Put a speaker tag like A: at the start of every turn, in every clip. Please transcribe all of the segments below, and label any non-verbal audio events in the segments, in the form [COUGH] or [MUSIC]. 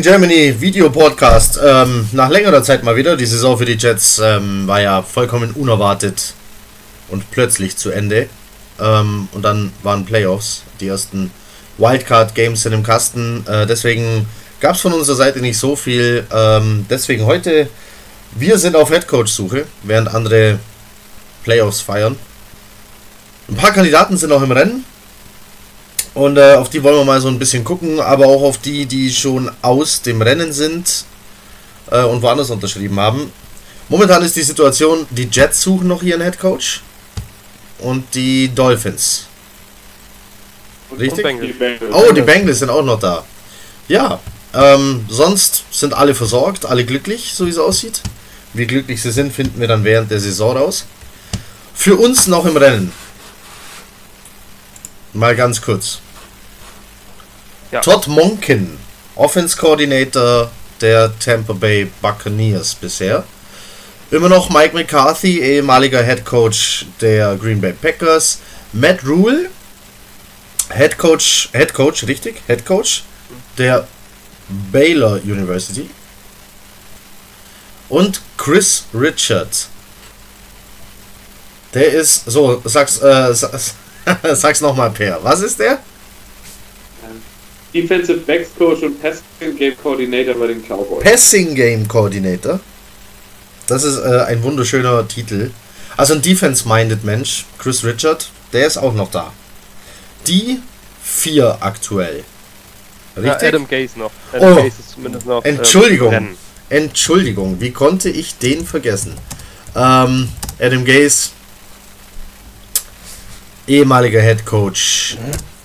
A: Green Germany, Video-Podcast. Ähm, nach längerer Zeit mal wieder. Die Saison für die Jets ähm, war ja vollkommen unerwartet und plötzlich zu Ende. Ähm, und dann waren Playoffs. Die ersten Wildcard-Games sind im Kasten. Äh, deswegen gab es von unserer Seite nicht so viel. Ähm, deswegen heute, wir sind auf Headcoach-Suche, während andere Playoffs feiern. Ein paar Kandidaten sind auch im Rennen. Und äh, auf die wollen wir mal so ein bisschen gucken, aber auch auf die, die schon aus dem Rennen sind äh, und woanders unterschrieben haben. Momentan ist die Situation, die Jets suchen noch ihren Head Coach und die Dolphins. Richtig?
B: Und Bengals.
A: Oh, die Bengals sind auch noch da. Ja, ähm, sonst sind alle versorgt, alle glücklich, so wie es aussieht. Wie glücklich sie sind, finden wir dann während der Saison raus. Für uns noch im Rennen. Mal ganz kurz.
B: Ja.
A: Todd Monken, Offense Coordinator der Tampa Bay Buccaneers bisher. Immer noch Mike McCarthy, ehemaliger Head Coach der Green Bay Packers. Matt Rule, Head Coach, Head Coach, richtig? Head Coach der Baylor University. Und Chris Richard. Der ist, so, sag's, äh, sag's, [LAUGHS] sag's nochmal, Per. Was ist der?
B: Defensive Backs Coach und Passing Game Coordinator bei den Cowboys.
A: Passing Game Coordinator. Das ist äh, ein wunderschöner Titel. Also ein Defense-minded Mensch, Chris Richard, der ist auch noch da. Die vier aktuell.
C: Ja,
A: Richtig?
C: Adam Gaze noch. Adam
A: Oh,
C: Gaze ist zumindest noch. ähm,
A: Entschuldigung.
C: Rennen.
A: Entschuldigung, wie konnte ich den vergessen? Ähm, Adam Gaze, ehemaliger Head Coach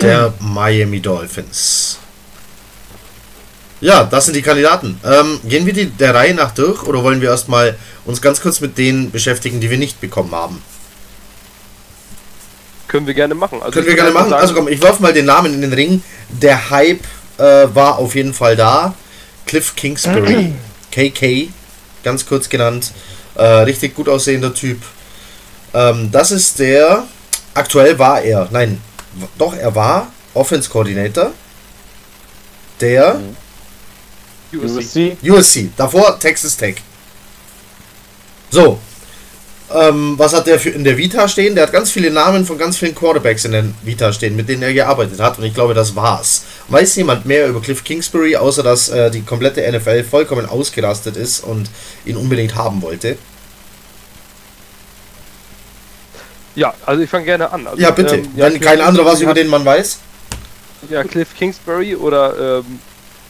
A: der Miami Dolphins. Ja, das sind die Kandidaten. Ähm, gehen wir die der Reihe nach durch oder wollen wir erstmal uns ganz kurz mit denen beschäftigen, die wir nicht bekommen haben?
C: Können wir gerne machen. Also
A: Können
C: ich
A: wir gerne machen.
C: sagen,
A: Also komm, ich werfe mal den Namen in den Ring. Der Hype äh, war auf jeden Fall da. Cliff Kingsbury, [CLEARS THROAT] KK, ganz kurz genannt. Äh, richtig gut aussehender Typ. Ähm, das ist der. Aktuell war er. Nein, doch, er war Offense Coordinator der
C: USC.
A: USC. Davor Texas Tech. So. Ähm, was hat der für in der Vita stehen? Der hat ganz viele Namen von ganz vielen Quarterbacks in der Vita stehen, mit denen er gearbeitet hat. Und ich glaube, das war's. Weiß jemand mehr über Cliff Kingsbury, außer dass äh, die komplette NFL vollkommen ausgerastet ist und ihn unbedingt haben wollte?
C: Ja, also ich fange gerne an. Also,
A: Ja, bitte.
C: ähm, ja,
A: Wenn kein anderer was über den man weiß.
C: Ja, Cliff Kingsbury oder ähm,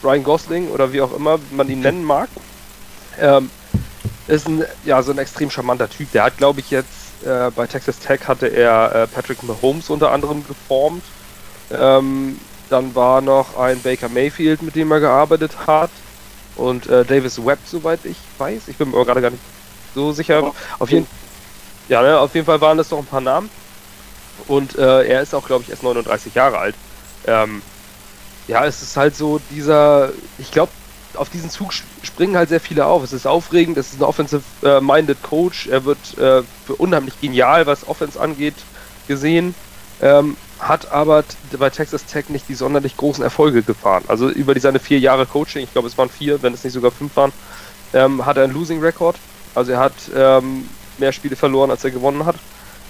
C: Ryan Gosling oder wie auch immer man ihn nennen mag. Ähm, ist ein, ja, so ein extrem charmanter Typ. Der hat, glaube ich, jetzt äh, bei Texas Tech hatte er äh, Patrick Mahomes unter anderem geformt. Ähm, dann war noch ein Baker Mayfield, mit dem er gearbeitet hat. Und äh, Davis Webb, soweit ich weiß. Ich bin mir aber gerade gar nicht so sicher. Auf jeden, ja, ne, auf jeden Fall waren das doch ein paar Namen. Und äh, er ist auch, glaube ich, erst 39 Jahre alt. Ähm, ja, es ist halt so dieser, ich glaube, auf diesen Zug springen halt sehr viele auf. Es ist aufregend, es ist ein offensive-minded Coach. Er wird äh, für unheimlich genial, was Offense angeht, gesehen. Ähm, hat aber bei Texas Tech nicht die sonderlich großen Erfolge gefahren. Also über die seine vier Jahre Coaching, ich glaube es waren vier, wenn es nicht sogar fünf waren, ähm, hat er einen Losing Record. Also er hat ähm, mehr Spiele verloren, als er gewonnen hat.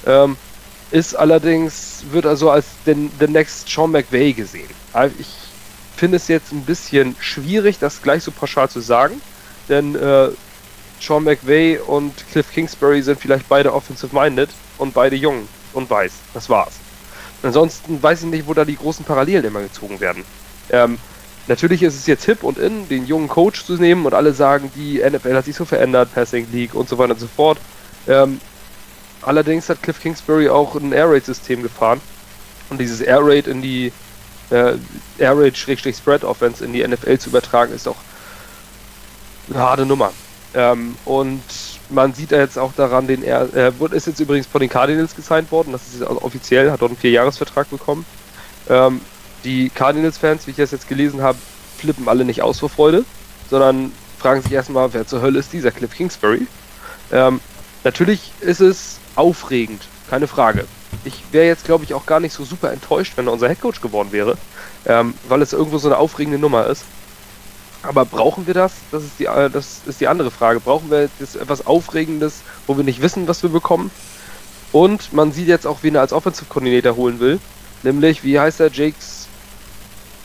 C: Ähm, ist allerdings, wird also als den, the next Sean McVay gesehen. Also Ich finde es jetzt ein bisschen schwierig, das gleich so pauschal zu sagen, denn äh, Sean McVay und Cliff Kingsbury sind vielleicht beide offensive-minded und beide jung und weiß. Das war's. Ansonsten weiß ich nicht, wo da die großen Parallelen immer gezogen werden. Ähm, natürlich ist es jetzt hip und in, den jungen Coach zu nehmen und alle sagen, die NFL hat sich so verändert, Passing League und so weiter und so fort. Ähm, allerdings hat Cliff Kingsbury auch ein Air Raid System gefahren und dieses Air Raid in die äh, Air Raid Schrägstrich Spread Offense in die NFL zu übertragen ist auch eine harte Nummer. Ähm, und man sieht ja jetzt auch daran, den er äh, ist jetzt übrigens von den Cardinals gesigned worden, das ist also offiziell, hat dort einen Vierjahresvertrag bekommen. Ähm, die Cardinals-Fans, wie ich das jetzt gelesen habe, flippen alle nicht aus vor Freude, sondern fragen sich erstmal, wer zur Hölle ist dieser Cliff Kingsbury? Ähm, natürlich ist es aufregend, keine Frage. Ich wäre jetzt, glaube ich, auch gar nicht so super enttäuscht, wenn er unser Headcoach geworden wäre, ähm, weil es irgendwo so eine aufregende Nummer ist. Aber brauchen wir das? Das ist die, äh, das ist die andere Frage. Brauchen wir jetzt etwas Aufregendes, wo wir nicht wissen, was wir bekommen? Und man sieht jetzt auch, wen er als Offensive Coordinator holen will. Nämlich, wie heißt der? Jakes.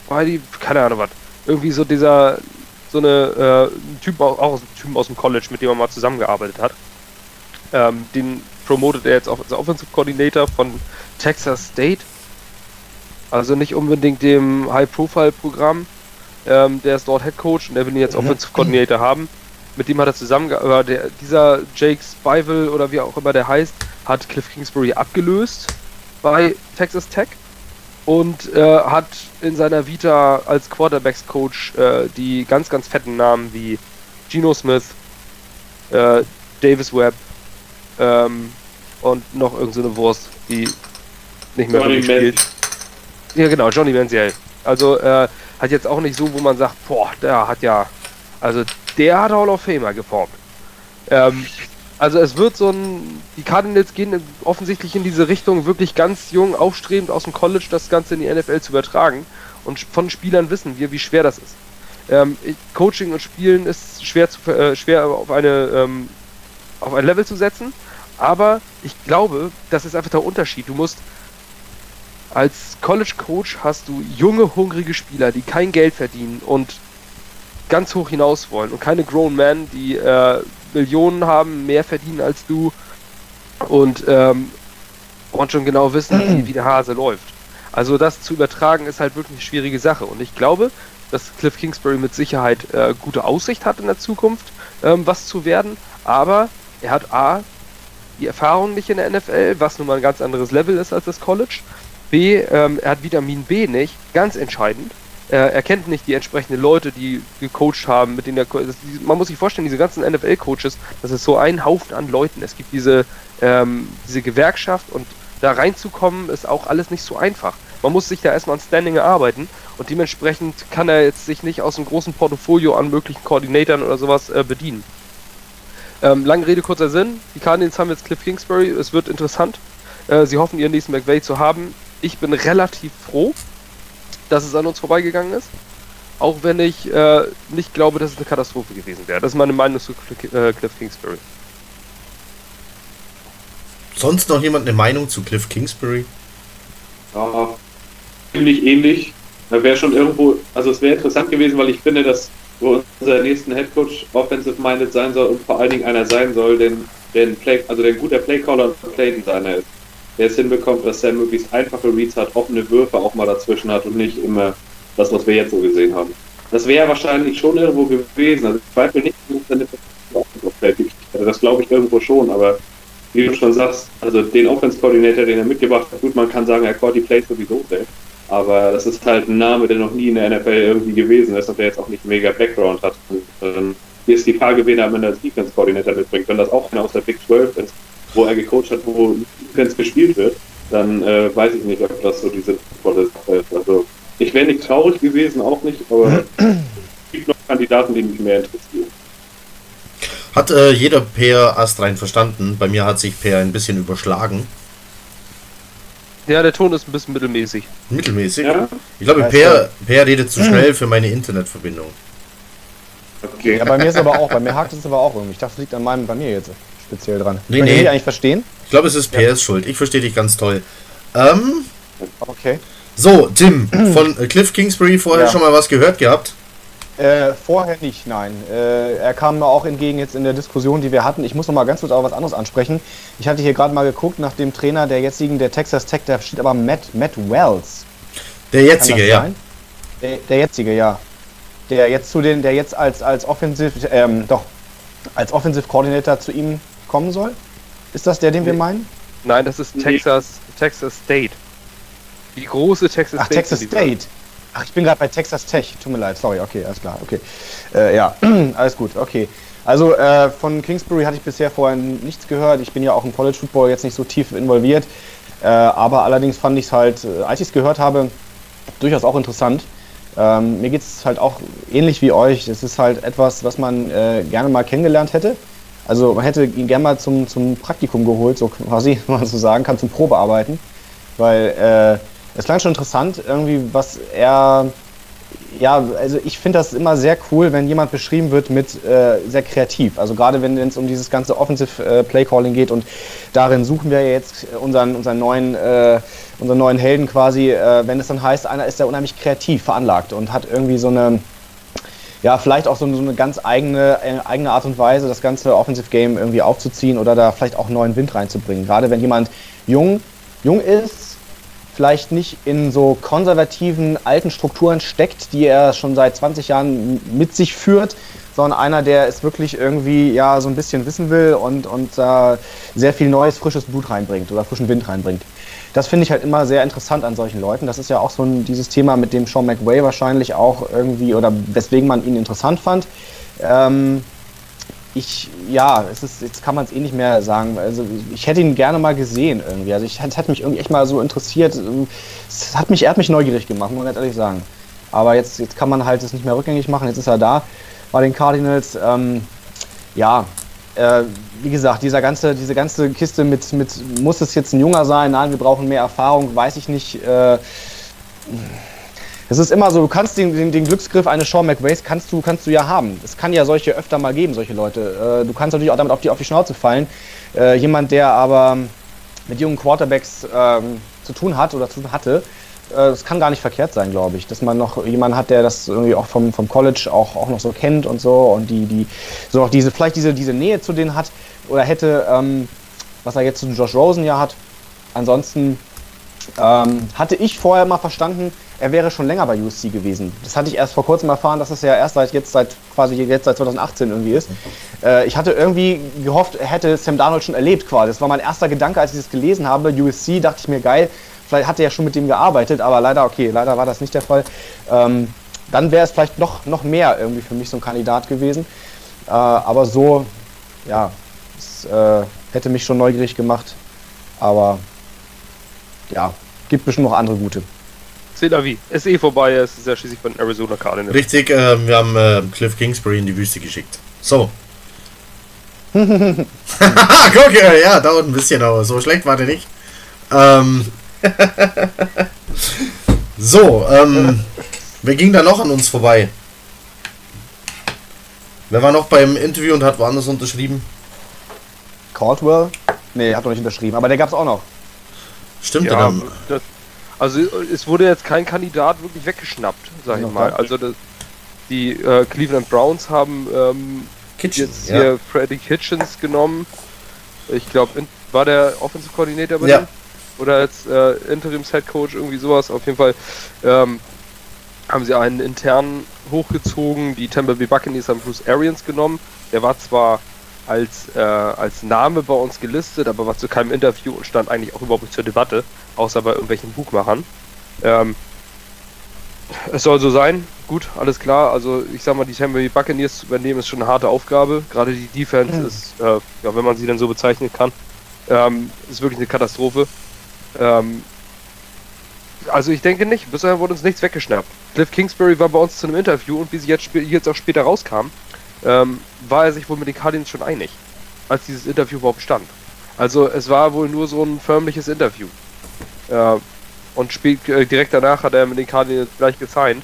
C: Whitey? Keine Ahnung was. Irgendwie so dieser. So eine. Äh, Typ, auch aus, Typen aus dem College, mit dem er mal zusammengearbeitet hat. Ähm, den promotet er jetzt auch als Offensive Coordinator von Texas State. Also nicht unbedingt dem High-Profile-Programm. Ähm, der ist dort Head Coach und der will ihn jetzt Offensive Coordinator haben. Mit dem hat er zusammengearbeitet. Dieser Jake Spival oder wie auch immer der heißt, hat Cliff Kingsbury abgelöst bei Texas Tech und äh, hat in seiner Vita als Quarterbacks Coach äh, die ganz, ganz fetten Namen wie Geno Smith, äh, Davis Webb ähm, und noch irgendeine so Wurst, die nicht mehr Johnny spielt. Ja, genau, Johnny Manziel. Also äh, hat jetzt auch nicht so, wo man sagt, boah, der hat ja, also der hat Hall of Famer geformt. Ähm, also es wird so ein, die Cardinals gehen offensichtlich in diese Richtung, wirklich ganz jung, aufstrebend aus dem College das Ganze in die NFL zu übertragen. Und von Spielern wissen wir, wie schwer das ist. Ähm, Coaching und Spielen ist schwer, zu, äh, schwer auf, eine, ähm, auf ein Level zu setzen. Aber ich glaube, das ist einfach der Unterschied. Du musst als College Coach hast du junge, hungrige Spieler, die kein Geld verdienen und ganz hoch hinaus wollen und keine Grown Men, die äh, Millionen haben, mehr verdienen als du und, ähm, und schon genau wissen, wie, der Hase läuft. Also das zu übertragen ist halt wirklich eine schwierige Sache und ich glaube, dass Cliff Kingsbury mit Sicherheit äh, gute Aussicht hat in der Zukunft, ähm, was zu werden, aber er hat A, die Erfahrung nicht in der NFL, was nun mal ein ganz anderes Level ist als das College. B, ähm, er hat Vitamin B nicht, ganz entscheidend. Äh, er kennt nicht die entsprechenden Leute, die gecoacht haben, mit denen er. Man muss sich vorstellen, diese ganzen NFL-Coaches, das ist so ein Haufen an Leuten. Es gibt diese, ähm, diese Gewerkschaft und da reinzukommen ist auch alles nicht so einfach. Man muss sich da erstmal an Standing erarbeiten und dementsprechend kann er jetzt sich nicht aus einem großen Portfolio an möglichen Koordinatoren oder sowas äh, bedienen. Ähm, lange Rede, kurzer Sinn. Die Cardinals haben jetzt Cliff Kingsbury. Es wird interessant. Äh, sie hoffen, ihren nächsten McVay zu haben. Ich bin relativ froh, dass es an uns vorbeigegangen ist. Auch wenn ich äh, nicht glaube, dass es eine Katastrophe gewesen wäre. Das ist meine Meinung zu äh, Cliff Kingsbury.
A: Sonst noch jemand eine Meinung zu Cliff Kingsbury?
B: Ja, ziemlich ähnlich. Da wäre schon irgendwo, also es wäre interessant gewesen, weil ich finde, dass wo unser nächsten Headcoach offensive-minded sein soll und vor allen Dingen einer sein soll, den, Play, also der ein guter Playcaller und Playdesigner ist der es hinbekommt, dass er möglichst einfache Reads hat, offene Würfe auch mal dazwischen hat und nicht immer das, was wir jetzt so gesehen haben. Das wäre wahrscheinlich schon irgendwo gewesen. Also ich zweifle nicht, dass er eine Das glaube ich irgendwo schon, aber wie du schon sagst, also den Offense-Koordinator, den er mitgebracht hat, gut, man kann sagen, er Cordy plays sowieso selbst. Aber das ist halt ein Name, der noch nie in der NFL irgendwie gewesen ist und der jetzt auch nicht mega Background hat. Und, ähm, hier ist die Frage, wen er am Ende als Defense-Koordinator mitbringt. Wenn das auch einer aus der Big 12 ist, wo er gecoacht hat, wo Defense gespielt wird, dann äh, weiß ich nicht, ob das so diese Sache ist. Also ich wäre nicht traurig gewesen, auch nicht, aber [CLEARS THROAT] es gibt noch Kandidaten, die mich mehr interessieren.
A: Hat äh, jeder Per astrein verstanden? Bei mir hat sich Per ein bisschen überschlagen.
C: Ja, der Ton ist ein bisschen mittelmäßig.
A: Mittelmäßig? Ja? Ich glaube, Per, per redet zu schnell für meine Internetverbindung.
D: Okay. Ja, bei mir ist aber auch, bei mir hakt es aber auch irgendwie. Ich dachte, es liegt an meinem, bei mir jetzt speziell dran.
A: Nee, Könnt nee.
D: ihr eigentlich verstehen?
A: Ich glaube, es ist PS ja. schuld. Ich verstehe dich ganz toll. Ähm,
D: okay.
A: So, Tim, von Cliff Kingsbury vorher ja. schon mal was gehört gehabt?
D: Äh, vorher nicht, nein. Äh, er kam mir auch entgegen jetzt in der Diskussion, die wir hatten. Ich muss noch mal ganz kurz auch was anderes ansprechen. Ich hatte hier gerade mal geguckt nach dem Trainer der jetzigen, der Texas Tech, da steht aber Matt, Matt Wells.
A: Der jetzige, ja.
D: Der, der, jetzige, ja. Der jetzt zu den, der jetzt als, als Offensiv, ähm, doch, als Offensive Coordinator zu ihm kommen soll? Ist das der, den wir meinen?
C: Nein, das ist Texas, Texas State. Die große Texas
D: Ach,
C: State.
D: Texas State. Ach, ich bin gerade bei Texas Tech. Tut mir leid, sorry. Okay, alles klar. Okay. Äh, ja, [CLEARS THROAT] alles gut. Okay. Also äh, von Kingsbury hatte ich bisher vorher nichts gehört. Ich bin ja auch im College Football jetzt nicht so tief involviert. Äh, aber allerdings fand ich es halt, äh, als ich es gehört habe, durchaus auch interessant. Ähm, mir geht es halt auch ähnlich wie euch. Es ist halt etwas, was man äh, gerne mal kennengelernt hätte. Also man hätte ihn gerne mal zum, zum Praktikum geholt, so quasi, [LAUGHS] wenn man so sagen kann, zum Probearbeiten. Weil äh, es klang schon interessant, irgendwie, was er ja, also ich finde das immer sehr cool, wenn jemand beschrieben wird mit äh, sehr kreativ. Also gerade wenn es um dieses ganze Offensive äh, Play Calling geht und darin suchen wir jetzt unseren, unseren, neuen, äh, unseren neuen Helden quasi, äh, wenn es dann heißt, einer ist ja unheimlich kreativ veranlagt und hat irgendwie so eine, ja, vielleicht auch so eine, so eine ganz eigene, äh, eigene Art und Weise, das ganze Offensive Game irgendwie aufzuziehen oder da vielleicht auch neuen Wind reinzubringen. Gerade wenn jemand jung, jung ist, vielleicht nicht in so konservativen alten Strukturen steckt, die er schon seit 20 Jahren mit sich führt, sondern einer, der es wirklich irgendwie ja so ein bisschen wissen will und, und äh, sehr viel neues, frisches Blut reinbringt oder frischen Wind reinbringt. Das finde ich halt immer sehr interessant an solchen Leuten. Das ist ja auch so ein, dieses Thema, mit dem Sean McWay wahrscheinlich auch irgendwie oder weswegen man ihn interessant fand. Ähm, ich, ja, es ist, jetzt kann man es eh nicht mehr sagen. Also ich hätte ihn gerne mal gesehen irgendwie. Also ich, es hat mich irgendwie echt mal so interessiert. Es hat mich, er hat mich neugierig gemacht, muss man ehrlich sagen. Aber jetzt, jetzt kann man halt es nicht mehr rückgängig machen. Jetzt ist er da bei den Cardinals. Ähm, ja, äh, wie gesagt, dieser ganze, diese ganze Kiste mit, mit, muss es jetzt ein Junger sein? Nein, wir brauchen mehr Erfahrung, weiß ich nicht. Äh, es ist immer so, du kannst den, den, den, Glücksgriff eines Sean McVays kannst du, kannst du ja haben. Es kann ja solche öfter mal geben, solche Leute. Äh, du kannst natürlich auch damit auf die, auf die Schnauze fallen. Äh, jemand, der aber mit jungen Quarterbacks ähm, zu tun hat oder zu tun hatte, äh, das kann gar nicht verkehrt sein, glaube ich. Dass man noch jemanden hat, der das irgendwie auch vom, vom College auch, auch noch so kennt und so und die, die so auch diese, vielleicht diese, diese Nähe zu denen hat oder hätte, ähm, was er jetzt zu Josh Rosen ja hat. Ansonsten ähm, hatte ich vorher mal verstanden, er wäre schon länger bei USC gewesen. Das hatte ich erst vor kurzem erfahren, dass es ja erst seit jetzt seit quasi jetzt seit 2018 irgendwie ist. Äh, ich hatte irgendwie gehofft, er hätte Sam Darnold schon erlebt quasi. Das war mein erster Gedanke, als ich das gelesen habe. USC dachte ich mir geil. Vielleicht hat er ja schon mit dem gearbeitet, aber leider okay, leider war das nicht der Fall. Ähm, dann wäre es vielleicht noch, noch mehr irgendwie für mich so ein Kandidat gewesen. Äh, aber so, ja, es äh, hätte mich schon neugierig gemacht. Aber ja, gibt bestimmt noch andere gute.
C: C'est la vie. Ist eh vorbei, es ist ja schließlich von Arizona Cardinals.
A: Richtig, äh, wir haben äh, Cliff Kingsbury in die Wüste geschickt. So. [LAUGHS] Guck, ja, dauert ein bisschen, aber so schlecht war der nicht. Ähm. [LAUGHS] so, ähm, wer ging da noch an uns vorbei? Wer war noch beim Interview und hat woanders unterschrieben?
D: Caldwell? Nee, hat noch nicht unterschrieben, aber der gab's auch noch.
A: Stimmt, ja, dann.
C: Das, also es wurde jetzt kein Kandidat wirklich weggeschnappt, sag ich mal. Also das, die äh, Cleveland Browns haben ähm, jetzt ja. hier Freddy Kitchens genommen. Ich glaube, war der Offensive Coordinator bei
A: ja. Dem?
C: Oder als äh, Interims Head Coach irgendwie sowas. Auf jeden Fall ähm, haben sie einen internen hochgezogen. Die Tampa Bay Buccaneers haben Bruce Arians genommen. Der war zwar als, äh, als Name bei uns gelistet, aber war zu keinem Interview und stand eigentlich auch überhaupt nicht zur Debatte, außer bei irgendwelchen Buchmachern. Ähm, es soll so sein, gut, alles klar. Also ich sag mal, die Tampa Bay Buccaneers zu übernehmen ist schon eine harte Aufgabe. Gerade die Defense mhm. ist, äh, ja, wenn man sie dann so bezeichnen kann, ähm, ist wirklich eine Katastrophe. Ähm, also ich denke nicht, bisher wurde uns nichts weggeschnappt. Cliff Kingsbury war bei uns zu einem Interview und wie sie jetzt, jetzt auch später rauskam, ähm, war er sich wohl mit den Cardinals schon einig, als dieses Interview überhaupt stand. Also es war wohl nur so ein förmliches Interview. Äh, und spät, äh, direkt danach hat er mit den Cardinals gleich gesigned.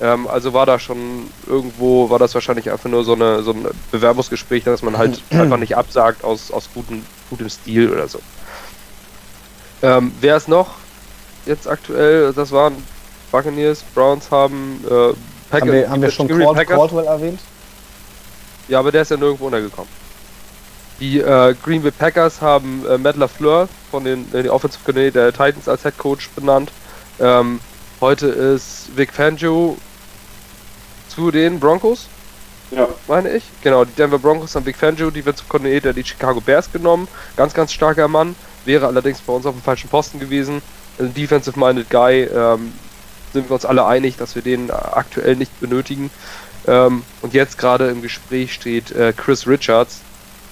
C: Ähm, also war da schon irgendwo, war das wahrscheinlich einfach nur so, eine, so ein Bewerbungsgespräch, dass man halt [CLEARS THROAT] einfach nicht absagt aus, aus gutem, gutem Stil oder so. Ähm, wer ist noch jetzt aktuell? Das waren Buccaneers, Browns haben
D: äh, Packers, haben wir, haben wir schon Cald Caldwell erwähnt?
C: Ja, aber der ist ja nirgendwo untergekommen. Die äh, Green Bay Packers haben äh, Matt LaFleur von den äh, Offensive Coordinator der Titans als Head Coach benannt. Ähm, heute ist Vic Fangio zu den Broncos. Ja. Meine ich. Genau, die Denver Broncos haben Vic Fangio, die wird zum Koordinator der Chicago Bears genommen. Ganz, ganz starker Mann. Wäre allerdings bei uns auf dem falschen Posten gewesen. Ein Defensive-Minded Guy. Ähm, sind wir uns alle einig, dass wir den aktuell nicht benötigen. Ähm, und jetzt gerade im Gespräch steht äh, Chris Richards,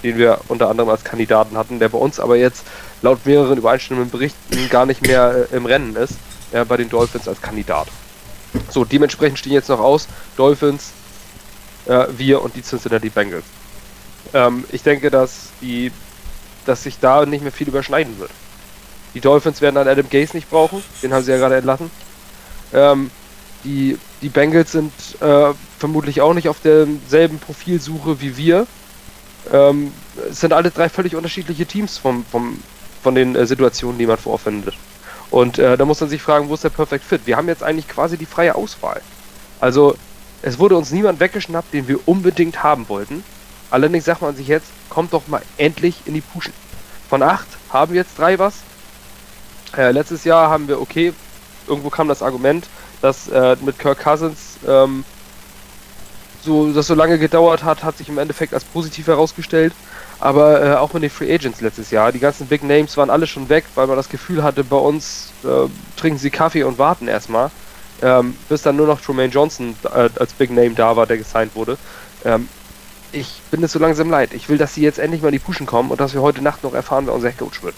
C: den wir unter anderem als Kandidaten hatten, der bei uns aber jetzt laut mehreren übereinstimmenden Berichten gar nicht mehr äh, im Rennen ist, äh, bei den Dolphins als Kandidat. So, dementsprechend stehen jetzt noch aus Dolphins, äh, wir und die Cincinnati Bengals. Ähm, ich denke, dass die, dass sich da nicht mehr viel überschneiden wird. Die Dolphins werden dann Adam Gase nicht brauchen, den haben sie ja gerade entlassen. Ähm, die die Bengals sind äh, vermutlich auch nicht auf derselben Profilsuche wie wir. Ähm, es sind alle drei völlig unterschiedliche Teams vom, vom, von den äh, Situationen, die man vorfindet. Und äh, da muss man sich fragen, wo ist der Perfect Fit? Wir haben jetzt eigentlich quasi die freie Auswahl. Also, es wurde uns niemand weggeschnappt, den wir unbedingt haben wollten. Allerdings sagt man sich jetzt, kommt doch mal endlich in die Puschen. Von acht haben wir jetzt drei was. Äh, letztes Jahr haben wir, okay, irgendwo kam das Argument, dass äh, mit Kirk Cousins ähm, so, das so lange gedauert hat, hat sich im Endeffekt als positiv herausgestellt. Aber äh, auch mit den Free Agents letztes Jahr, die ganzen Big Names waren alle schon weg, weil man das Gefühl hatte, bei uns äh, trinken sie Kaffee und warten erstmal. Ähm, bis dann nur noch Tremaine Johnson äh, als Big Name da war, der gesigned wurde. Ähm, ich bin es so langsam leid. Ich will, dass sie jetzt endlich mal in die Puschen kommen und dass wir heute Nacht noch erfahren, wer unser Coach wird.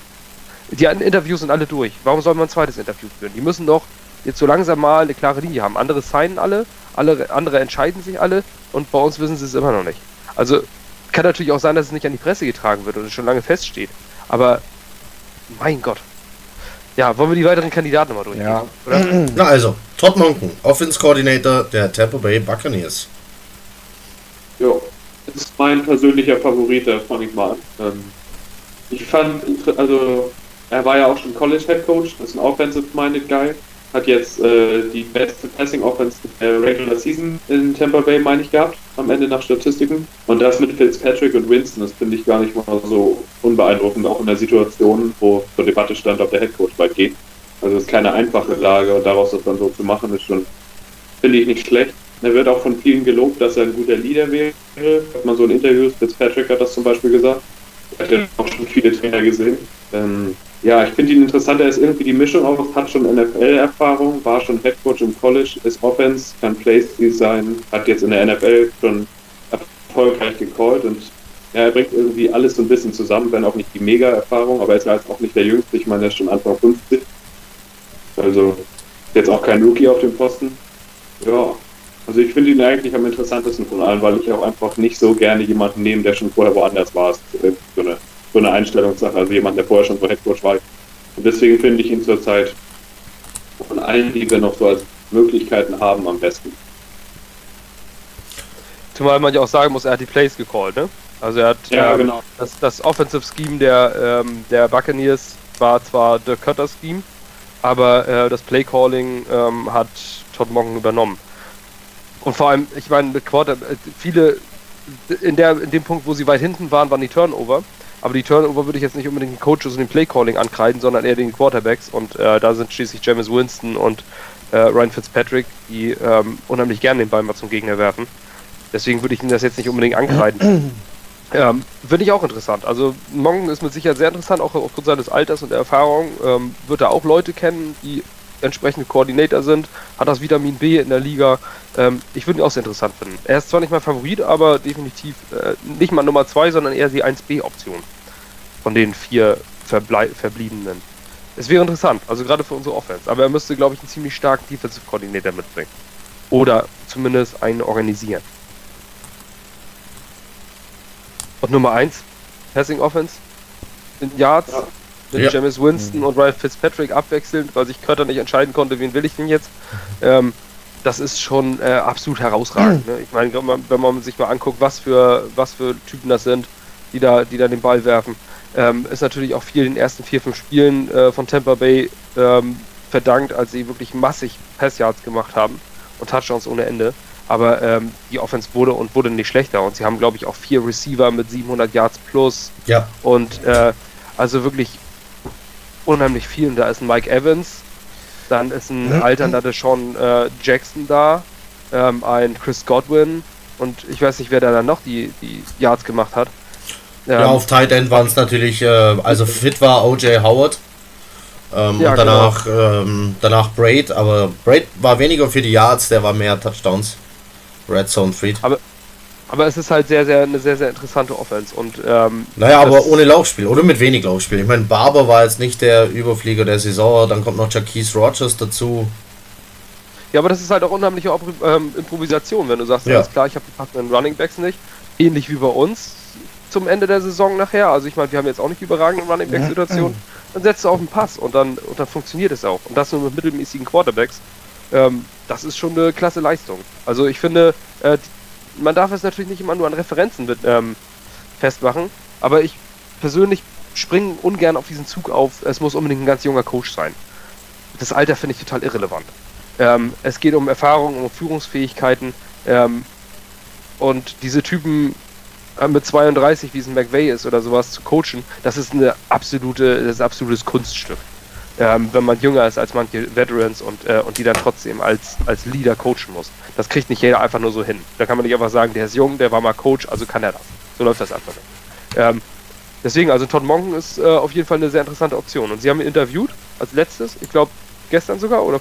C: Die Interviews sind alle durch. Warum soll man ein zweites Interview führen? Die müssen doch jetzt so langsam mal eine klare Linie haben. Andere signen alle, alle andere entscheiden sich alle und bei uns wissen sie es immer noch nicht. Also kann natürlich auch sein, dass es nicht an die Presse getragen wird und es schon lange feststeht. Aber mein Gott. Ja, wollen wir die weiteren Kandidaten mal durchgehen? Ja.
A: Oder? [CLEARS THROAT] Na also, Todd Monken, Offense Coordinator der Tampa Bay Buccaneers.
B: Ja, das ist mein persönlicher Favorit, da fange ich mal an. Ähm, ich fand, also, er war ja auch schon College Head Coach, das ist ein Offensive-Minded Guy hat jetzt äh, die beste Passing Offense der Regular Season in Tampa Bay, meine ich, gehabt, am Ende nach Statistiken. Und das mit Fitzpatrick und Winston, das finde ich gar nicht mal so unbeeindruckend, auch in der Situation, wo zur Debatte stand, ob der Headcoach bald geht. Also es ist keine einfache Lage und daraus das dann so zu machen, ist schon, finde ich, nicht schlecht. Er wird auch von vielen gelobt, dass er ein guter Leader wäre. Hat man so in Interviews, Fitzpatrick hat das zum Beispiel gesagt. Hat ja auch schon viele Trainer gesehen. Ähm, ja, ich finde ihn interessant. Er ist irgendwie die Mischung aus, hat schon NFL-Erfahrung, war schon Headcoach im College, ist Offense, kann Plays Design, hat jetzt in der NFL schon erfolgreich gecallt und ja, er bringt irgendwie alles so ein bisschen zusammen, wenn auch nicht die Mega-Erfahrung, aber er ist ja jetzt auch nicht der Jüngste. Ich meine, er ist schon Anfang 50. Also jetzt auch kein Rookie auf dem Posten. Ja, also ich finde ihn eigentlich am interessantesten von allen, weil ich auch einfach nicht so gerne jemanden nehme, der schon vorher woanders war. So eine so eine Einstellungssache, also jemand, der vorher schon so Headcoach war. Und deswegen finde ich ihn zurzeit von allen, die wir noch so als Möglichkeiten haben, am besten.
C: Zumal man ja auch sagen muss, er hat die Plays gecallt, ne? Also er hat
B: ja, ähm, genau.
C: das, das Offensive Scheme der, ähm, der Buccaneers war zwar der Cutter Scheme, aber äh, das Play Calling ähm, hat Todd Monken übernommen. Und vor allem, ich meine, mit Quarter, äh, viele in, der, in dem Punkt, wo sie weit hinten waren, waren die Turnover. Aber die Turnover würde ich jetzt nicht unbedingt den Coaches und den Playcalling ankreiden, sondern eher den Quarterbacks. Und äh, da sind schließlich James Winston und äh, Ryan Fitzpatrick, die ähm, unheimlich gerne den Ball mal zum Gegner werfen. Deswegen würde ich ihm das jetzt nicht unbedingt ankreiden. [CLEARS THROAT] ähm, Finde ich auch interessant. Also Mongen ist mit Sicherheit sehr interessant, auch aufgrund seines Alters und der Erfahrung. Ähm, wird er auch Leute kennen, die entsprechende Koordinator sind, hat das Vitamin B in der Liga. Ähm, ich würde ihn auch sehr interessant finden. Er ist zwar nicht mein Favorit, aber definitiv äh, nicht mal Nummer 2, sondern eher die 1B-Option von den vier Verblei verbliebenen. Es wäre interessant, also gerade für unsere Offense. Aber er müsste, glaube ich, einen ziemlich starken Defensive Coordinator mitbringen. Oder zumindest einen organisieren. Und Nummer 1, Passing Offense. In Yards, ja mit ja. James Winston und Ryan Fitzpatrick abwechselnd, weil sich Cutter nicht entscheiden konnte, wen will ich denn jetzt. Ähm, das ist schon äh, absolut herausragend. Ne? Ich meine, wenn man sich mal anguckt, was für, was für Typen das sind, die da, die da den Ball werfen, ähm, ist natürlich auch viel in den ersten vier, fünf Spielen äh, von Tampa Bay ähm, verdankt, als sie wirklich massig Passyards gemacht haben und Touchdowns ohne Ende. Aber ähm, die Offense wurde und wurde nicht schlechter und sie haben, glaube ich, auch vier Receiver mit 700 Yards plus.
A: Ja.
C: Und äh, also wirklich unheimlich viel. Und da ist ein Mike Evans, dann ist ein alternder Deshaun äh, Jackson da, ähm, ein Chris Godwin und ich weiß nicht, wer da dann noch die, die Yards gemacht hat.
A: Ähm, ja, auf Tight End waren es natürlich, äh, also fit war OJ Howard. Ähm, ja, und danach, genau. ähm, danach Braid, aber Braid war weniger für die Yards, der war mehr Touchdowns. Red Zone Freed.
C: Aber aber es ist halt sehr, sehr eine sehr, sehr interessante Offense. Und, ähm,
A: naja, aber ohne Laufspiel oder mit wenig Laufspiel. Ich meine, Barber war jetzt nicht der Überflieger der Saison, dann kommt noch Jaquise Rogers dazu.
C: Ja, aber das ist halt auch unheimliche ähm, Improvisation, wenn du sagst, ja. alles klar, ich habe die passenden Running Backs nicht. Ähnlich wie bei uns zum Ende der Saison nachher. Also ich meine, wir haben jetzt auch nicht überragende Running Back-Situation. Dann setzt du auf den Pass und dann, und dann funktioniert es auch. Und das nur mit mittelmäßigen Quarterbacks. ähm, das ist schon eine klasse Leistung. Also ich finde, äh, man darf es natürlich nicht immer nur an Referenzen mit, ähm, festmachen, aber ich persönlich springe ungern auf diesen Zug auf, es muss unbedingt ein ganz junger Coach sein. Das Alter finde ich total irrelevant. Ähm, es geht um Erfahrung, um Führungsfähigkeiten ähm, und diese Typen äh, mit 32, wie es ein McVay ist oder sowas, zu coachen, das ist eine absolute, das ist ein absolutes Kunststück. Ähm, wenn man jünger ist als manche Veterans und, äh, und die dann trotzdem als, als Leader coachen muss. Das kriegt nicht jeder einfach nur so hin. Da kann man nicht einfach sagen, der ist jung, der war mal Coach, also kann er das. So läuft das einfach nicht. Ähm, deswegen, also Todd Monken ist äh, auf jeden Fall eine sehr interessante Option. Und sie haben ihn interviewt als letztes, ich glaube gestern sogar, oder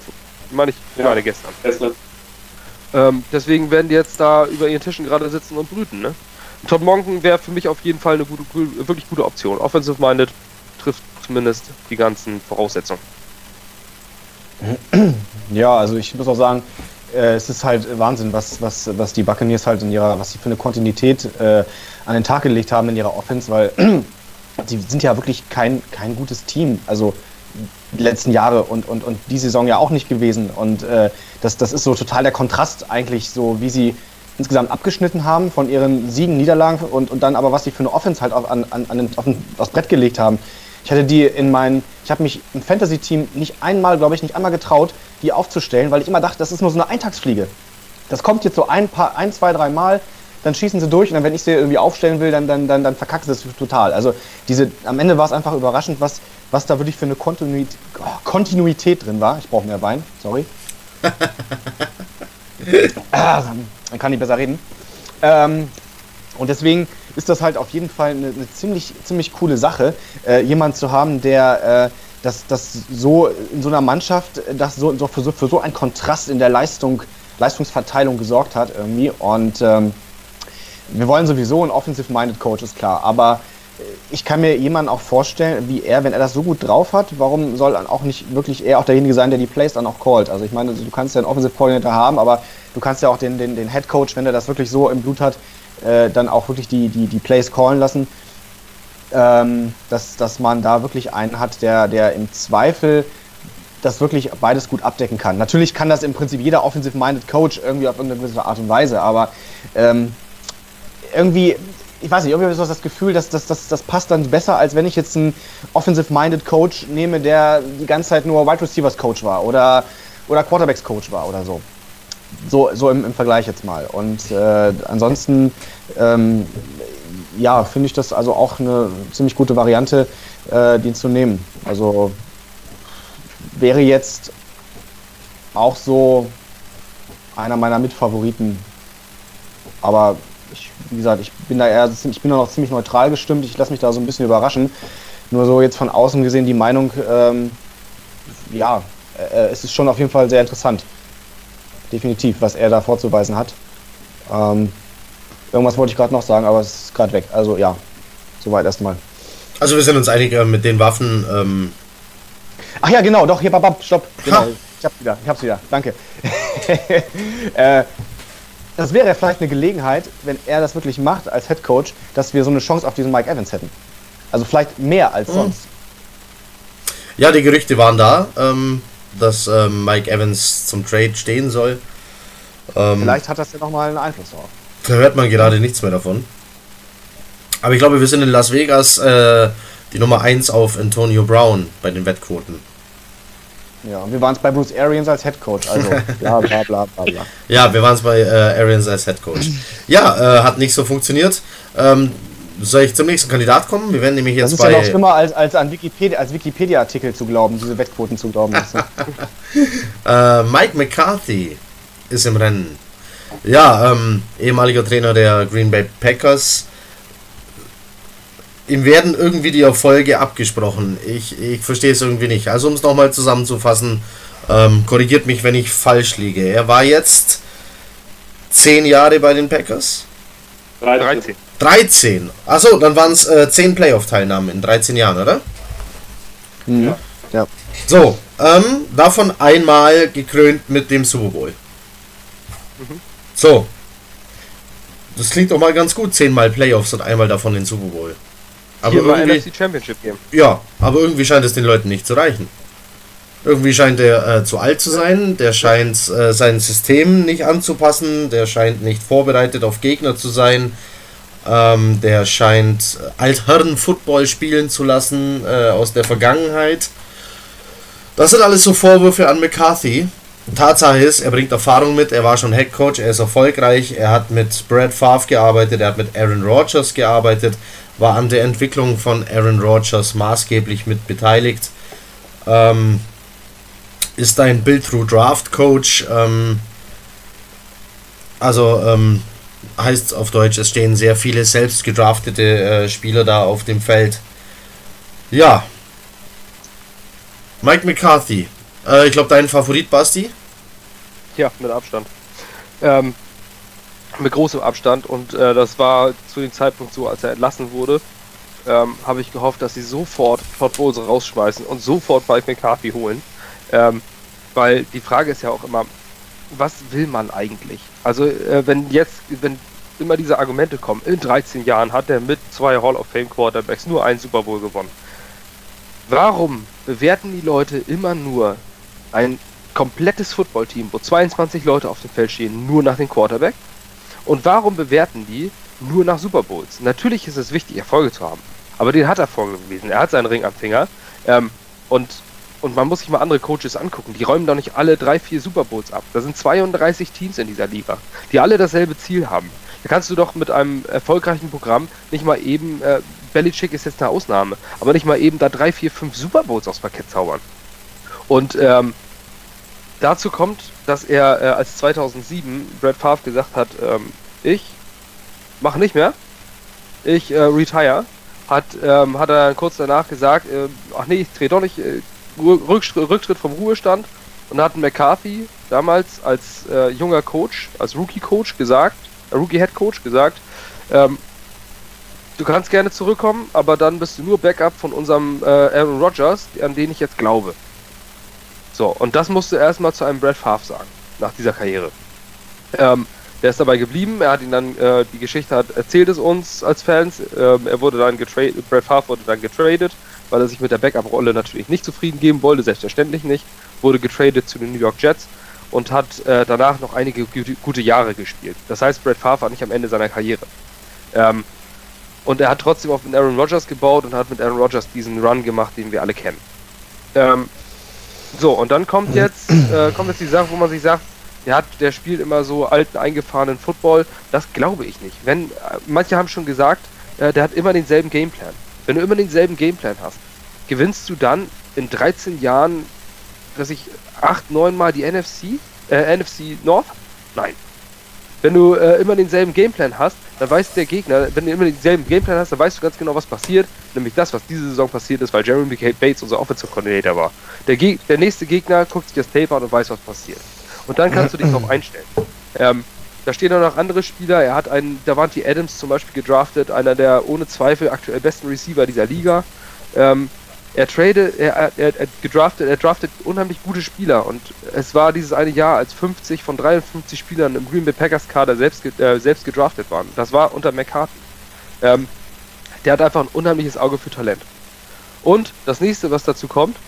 C: meine ich, ja. meine gestern. Gestern. Ähm, deswegen werden die jetzt da über ihren Tischen gerade sitzen und brüten, ne? Todd Monken wäre für mich auf jeden Fall eine gute, wirklich gute Option. Offensive-minded trifft zumindest die ganzen Voraussetzungen.
D: Ja, also ich muss auch sagen, äh, es ist halt Wahnsinn, was, was, was die Buccaneers halt in ihrer, was sie für eine Kontinuität äh, an den Tag gelegt haben in ihrer Offense, weil [CLEARS THROAT] sie sind ja wirklich kein, kein gutes Team. Also die letzten Jahre und, und, und die Saison ja auch nicht gewesen. Und äh, das, das ist so total der Kontrast eigentlich, so wie sie insgesamt abgeschnitten haben von ihren Siegen, Niederlagen und, und dann aber, was sie für eine Offense halt auf, an, an, an, auf das Brett gelegt haben. Ich hatte die in mein, ich habe mich im Fantasy-Team nicht einmal, glaube ich, nicht einmal getraut, die aufzustellen, weil ich immer dachte, das ist nur so eine Eintagsfliege. Das kommt jetzt so ein, paar, ein zwei, drei Mal, dann schießen sie durch und dann, wenn ich sie irgendwie aufstellen will, dann, dann, dann, dann verkacken sie es total. Also diese, am Ende war es einfach überraschend, was, was da wirklich für eine Kontinuität, oh, Kontinuität drin war. Ich brauche mehr Wein, sorry. [LAUGHS] ah, dann kann ich besser reden. Ähm, und deswegen ist das halt auf jeden Fall eine, eine ziemlich, ziemlich coole Sache, äh, jemand zu haben, der äh, das, das so in so einer Mannschaft, das so, so, für, so für so einen Kontrast in der Leistung, Leistungsverteilung gesorgt hat irgendwie. Und ähm, wir wollen sowieso einen Offensive-Minded Coach, ist klar. Aber ich kann mir jemanden auch vorstellen, wie er, wenn er das so gut drauf hat, warum soll dann auch nicht wirklich er auch derjenige sein, der die Plays dann auch callt? Also ich meine, du kannst ja einen Offensive Coordinator haben, aber du kannst ja auch den, den, den Head Coach, wenn er das wirklich so im Blut hat, äh, dann auch wirklich die, die, die Plays callen lassen. Ähm, dass, dass man da wirklich einen hat, der, der im Zweifel das wirklich beides gut abdecken kann. Natürlich kann das im Prinzip jeder Offensive-Minded Coach irgendwie auf irgendeine gewisse Art und Weise, aber ähm, irgendwie ich weiß nicht, irgendwie habe ich das Gefühl, dass das, das, das passt dann besser, als wenn ich jetzt einen Offensive-Minded Coach nehme, der die ganze Zeit nur Wide Receivers Coach war oder, oder Quarterbacks Coach war oder so. So, so im, im Vergleich jetzt mal. Und äh, ansonsten, ähm, ja, finde ich das also auch eine ziemlich gute Variante, äh, den zu nehmen. Also wäre jetzt auch so einer meiner Mitfavoriten. Aber wie gesagt, ich bin da eher, ich bin da noch ziemlich neutral gestimmt, ich lasse mich da so ein bisschen überraschen. Nur so jetzt von außen gesehen die Meinung, ähm, ja, äh, es ist schon auf jeden Fall sehr interessant. Definitiv, was er da vorzuweisen hat. Ähm, irgendwas wollte ich gerade noch sagen, aber es ist gerade weg. Also ja, soweit erstmal.
A: Also wir sind uns einig äh, mit den Waffen. Ähm
D: Ach ja, genau, doch, hier, babab, stopp. Genau, ich hab's wieder, ich hab's wieder, danke. [LAUGHS] äh, das wäre vielleicht eine Gelegenheit, wenn er das wirklich macht als Head Coach, dass wir so eine Chance auf diesen Mike Evans hätten. Also vielleicht mehr als mhm. sonst.
A: Ja, die Gerüchte waren da, ähm, dass ähm, Mike Evans zum Trade stehen soll.
D: Ähm, vielleicht hat das ja nochmal einen Einfluss darauf.
A: Da hört man gerade nichts mehr davon. Aber ich glaube, wir sind in Las Vegas äh, die Nummer 1 auf Antonio Brown bei den Wettquoten.
D: Ja, und wir waren es bei Bruce Arians als Head Coach, also [LAUGHS] bla bla bla bla bla.
A: Ja, wir waren es bei äh, Arians als Head Coach. Ja, äh, hat nicht so funktioniert. Ähm, soll ich zum nächsten Kandidat kommen? Wir werden nämlich jetzt
D: bei. Das ist ja noch schlimmer, als, als an Wikipedia, als Wikipedia-Artikel zu glauben, diese Wettquoten zu glauben. [LAUGHS]
A: äh, Mike McCarthy ist im Rennen. Ja, ähm, ehemaliger Trainer der Green Bay Packers ihm werden irgendwie die Erfolge abgesprochen. Ich, ich verstehe es irgendwie nicht. Also um es nochmal zusammenzufassen, ähm, korrigiert mich, wenn ich falsch liege. Er war jetzt zehn Jahre bei den Packers. 13. 13. Achso, dann waren es äh, 10 Playoff-Teilnahmen in 13 Jahren, oder?
D: Mhm. Ja.
A: So, ähm, davon einmal gekrönt mit dem Super Bowl. Mhm. So. Das klingt doch mal ganz gut. Zehnmal Playoffs und einmal davon den Super Bowl.
C: Aber Viermal NFC Championship Game.
A: Ja, aber irgendwie scheint es den Leuten nicht zu reichen. Irgendwie scheint er äh, zu alt zu sein. Der scheint äh, sein System nicht anzupassen. Der scheint nicht vorbereitet auf Gegner zu sein. Ähm, der scheint Altherren-Football spielen zu lassen äh, aus der Vergangenheit. Das sind alles so Vorwürfe an McCarthy. Tatsache ist, er bringt Erfahrung mit, er war schon Head Coach, er ist erfolgreich, er hat mit Brad Favre gearbeitet, er hat mit Aaron Rodgers gearbeitet, war an der Entwicklung von Aaron Rodgers maßgeblich mit beteiligt. Ähm, ist ein Build-Through-Draft-Coach. Ähm, also ähm, heißt auf Deutsch, es stehen sehr viele selbst gedraftete äh, Spieler da auf dem Feld. Ja. Mike McCarthy. Äh, ich glaube, dein Favorit, Basti?
C: Ja, mit Abstand. Ähm, mit großem Abstand und äh, das war zu dem Zeitpunkt so, als er entlassen wurde, ähm, habe ich gehofft, dass sie sofort Todd Bowles rausschmeißen und sofort Mike McCarthy holen. Ähm, weil die Frage ist ja auch immer, was will man eigentlich? Also äh, wenn jetzt, wenn immer diese Argumente kommen, in 13 Jahren hat er mit zwei Hall of Fame Quarterbacks nur einen Super Bowl gewonnen. Warum bewerten die Leute immer nur ein komplettes Footballteam, wo 22 Leute auf dem Feld stehen, nur nach dem Quarterback? Und warum bewerten die nur nach Super Bowls? Natürlich ist es wichtig, Erfolge zu haben. Aber den hat er vorgewiesen. Er hat seinen Ring am Finger. Ähm, und und man muss sich mal andere Coaches angucken. Die räumen doch nicht alle drei, vier Super Bowls ab. Da sind 32 Teams in dieser Liga, die alle dasselbe Ziel haben. Da kannst du doch mit einem erfolgreichen Programm nicht mal eben, äh, Belichick ist jetzt eine Ausnahme, aber nicht mal eben da drei, vier, fünf Super Bowls aufs Parkett zaubern. Und ähm, dazu kommt, dass er äh, als 2007 Brad Favre gesagt hat, ähm, ich mache nicht mehr, ich äh, retire, hat, ähm, hat er kurz danach gesagt, äh, ach nee, ich drehe doch nicht, äh, Rücktritt vom Ruhestand und hat McCarthy damals als äh, junger Coach, als Rookie-Coach gesagt, äh, Rookie-Head-Coach gesagt, ähm, du kannst gerne zurückkommen, aber dann bist du nur Backup von unserem äh, Aaron Rodgers, an den ich jetzt glaube. So, und das musste er erstmal zu einem Brad Favre sagen, nach dieser Karriere. Ähm, der ist dabei geblieben, er hat ihn dann, äh, die Geschichte hat, erzählt es uns als Fans, ähm, er wurde dann getradet, Brad Favre wurde dann getradet, weil er sich mit der Backup-Rolle natürlich nicht zufrieden geben wollte, selbstverständlich nicht, wurde getradet zu den New York Jets und hat äh, danach noch einige gute Jahre gespielt. Das heißt, Brad Favre war nicht am Ende seiner Karriere. Ähm, und er hat trotzdem auf Aaron Rodgers gebaut und hat mit Aaron Rodgers diesen Run gemacht, den wir alle kennen. Ähm, so, und dann kommt jetzt, äh, kommt jetzt die Sache, wo man sich sagt, der, hat, der spielt immer so alten, eingefahrenen Football. Das glaube ich nicht. Wenn, äh, manche haben schon gesagt, äh, der hat immer denselben Gameplan. Wenn du immer denselben Gameplan hast, gewinnst du dann in 13 Jahren, dass ich 8, 9 Mal die NFC, äh, NFC North? Nein. Wenn du äh, immer denselben Gameplan hast, dann weiß der Gegner, wenn du immer denselben Gameplan hast, dann weißt du ganz genau, was passiert. Nämlich das, was diese Saison passiert ist, weil Jeremy Bates unser Offensive Coordinator war. Der, Geg der nächste Gegner guckt sich das Tape an und weiß, was passiert. Und dann kannst du dich [CLEARS THROAT] darauf einstellen. Ähm, da stehen auch noch andere Spieler. Er hat einen Davante Adams zum Beispiel gedraftet, einer der ohne Zweifel aktuell besten Receiver dieser Liga. Ähm, er tradet, er, er, er, gedraftet, er draftet unheimlich gute Spieler und es war dieses eine Jahr, als 50 von 53 Spielern im Green Bay Packers Kader selbst, äh, selbst gedraftet waren. Das war unter McCarthy. Ähm, der hat einfach ein unheimliches Auge für Talent. Und das nächste, was dazu kommt,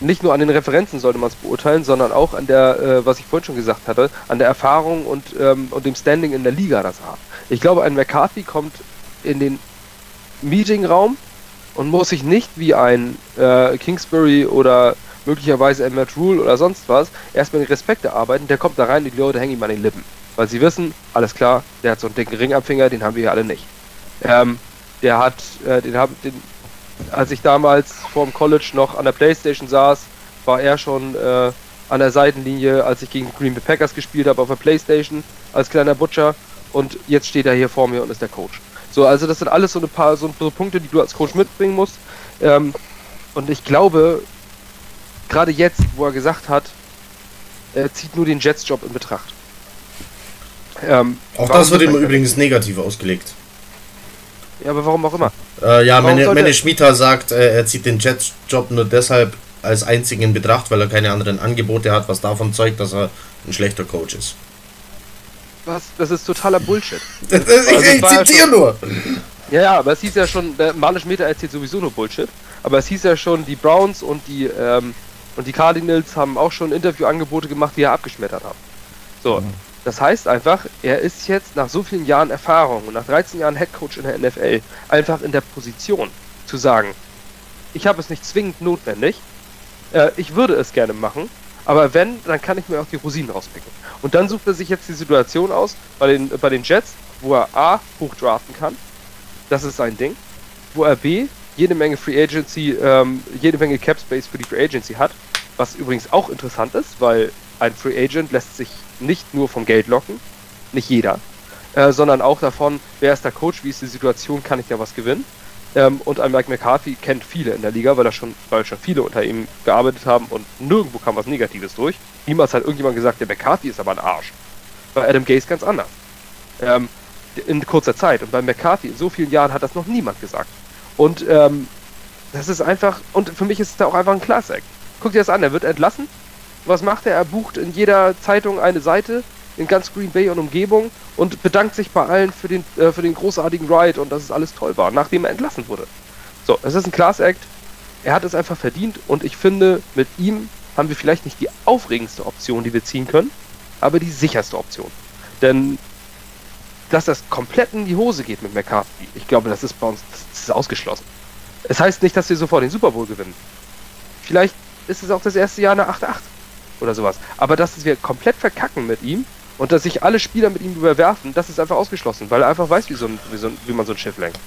C: nicht nur an den Referenzen sollte man es beurteilen, sondern auch an der, äh, was ich vorhin schon gesagt hatte, an der Erfahrung und, ähm, und dem Standing in der Liga, das hat. Ich glaube, ein McCarthy kommt in den Meetingraum und muss sich nicht wie ein äh, Kingsbury oder möglicherweise ein Matt Rule oder sonst was erstmal den Respekt erarbeiten. Der kommt da rein die Leute hängen ihm an den Lippen. Weil sie wissen, alles klar, der hat so einen dicken Ring am Finger, den haben wir hier alle nicht. Ähm, der hat, äh, den, hab, den als ich damals vor dem College noch an der Playstation saß, war er schon äh, an der Seitenlinie, als ich gegen Green Bay Packers gespielt habe auf der Playstation als kleiner Butcher und jetzt steht er hier vor mir und ist der Coach. So, also das sind alles so ein paar so, so Punkte, die du als Coach mitbringen musst. Ähm, und ich glaube, gerade jetzt, wo er gesagt hat, er zieht nur den Jets-Job in Betracht.
A: Ähm, auch das wird ihm übrigens negativ ausgelegt.
C: Ja, aber warum auch immer.
A: Äh, ja, meine, meine Schmieter sagt, äh, er zieht den Jets-Job nur deshalb als einzigen in Betracht, weil er keine anderen Angebote hat, was davon zeugt, dass er ein schlechter Coach ist.
C: Was? Das ist totaler Bullshit. [LAUGHS]
A: ich, also, ich zitiere ja nur.
C: Ja, ja, aber es hieß ja schon, der Manisch Meter erzählt sowieso nur Bullshit, aber es hieß ja schon, die Browns und die, ähm, Und die Cardinals haben auch schon Interviewangebote gemacht, die er abgeschmettert hat. So, das heißt einfach, er ist jetzt nach so vielen Jahren Erfahrung und nach 13 Jahren Headcoach in der NFL einfach in der Position zu sagen, ich habe es nicht zwingend notwendig, äh, ich würde es gerne machen, aber wenn, dann kann ich mir auch die Rosinen rauspicken. Und dann sucht er sich jetzt die Situation aus bei den, bei den Jets, wo er A, hoch draften kann, das ist sein Ding, wo er B, jede Menge Free Agency, ähm, jede Menge Cap Space für die Free Agency hat, was übrigens auch interessant ist, weil ein Free Agent lässt sich nicht nur vom Geld locken, nicht jeder, äh, sondern auch davon, wer ist der Coach, wie ist die Situation, kann ich da was gewinnen. Ähm, und ein Mike McCarthy kennt viele in der Liga, weil er schon, weil schon viele unter ihm gearbeitet haben und nirgendwo kam was Negatives durch. Niemals hat irgendjemand gesagt, der McCarthy ist aber ein Arsch. Bei Adam Gase ganz anders. Ähm, in kurzer Zeit. Und bei McCarthy in so vielen Jahren hat das noch niemand gesagt. Und ähm, das ist einfach, und für mich ist es da auch einfach ein Classic. Guck dir das an, er wird entlassen. Was macht er? Er bucht in jeder Zeitung eine Seite in ganz Green Bay und Umgebung und bedankt sich bei allen für den, äh, für den großartigen Ride und dass es alles toll war, nachdem er entlassen wurde. So, es ist ein Class Act. Er hat es einfach verdient und ich finde, mit ihm haben wir vielleicht nicht die aufregendste Option, die wir ziehen können, aber die sicherste Option. Denn dass das komplett in die Hose geht mit McCarthy, ich glaube, das ist bei uns das ist ausgeschlossen. Es heißt nicht, dass wir sofort den Super Bowl gewinnen. Vielleicht ist es auch das erste Jahr eine 8-8 oder sowas. Aber dass wir komplett verkacken mit ihm und dass sich alle Spieler mit ihm überwerfen, das ist einfach ausgeschlossen, weil er einfach weiß, wie, so ein, wie, so ein, wie man so ein Schiff lenkt.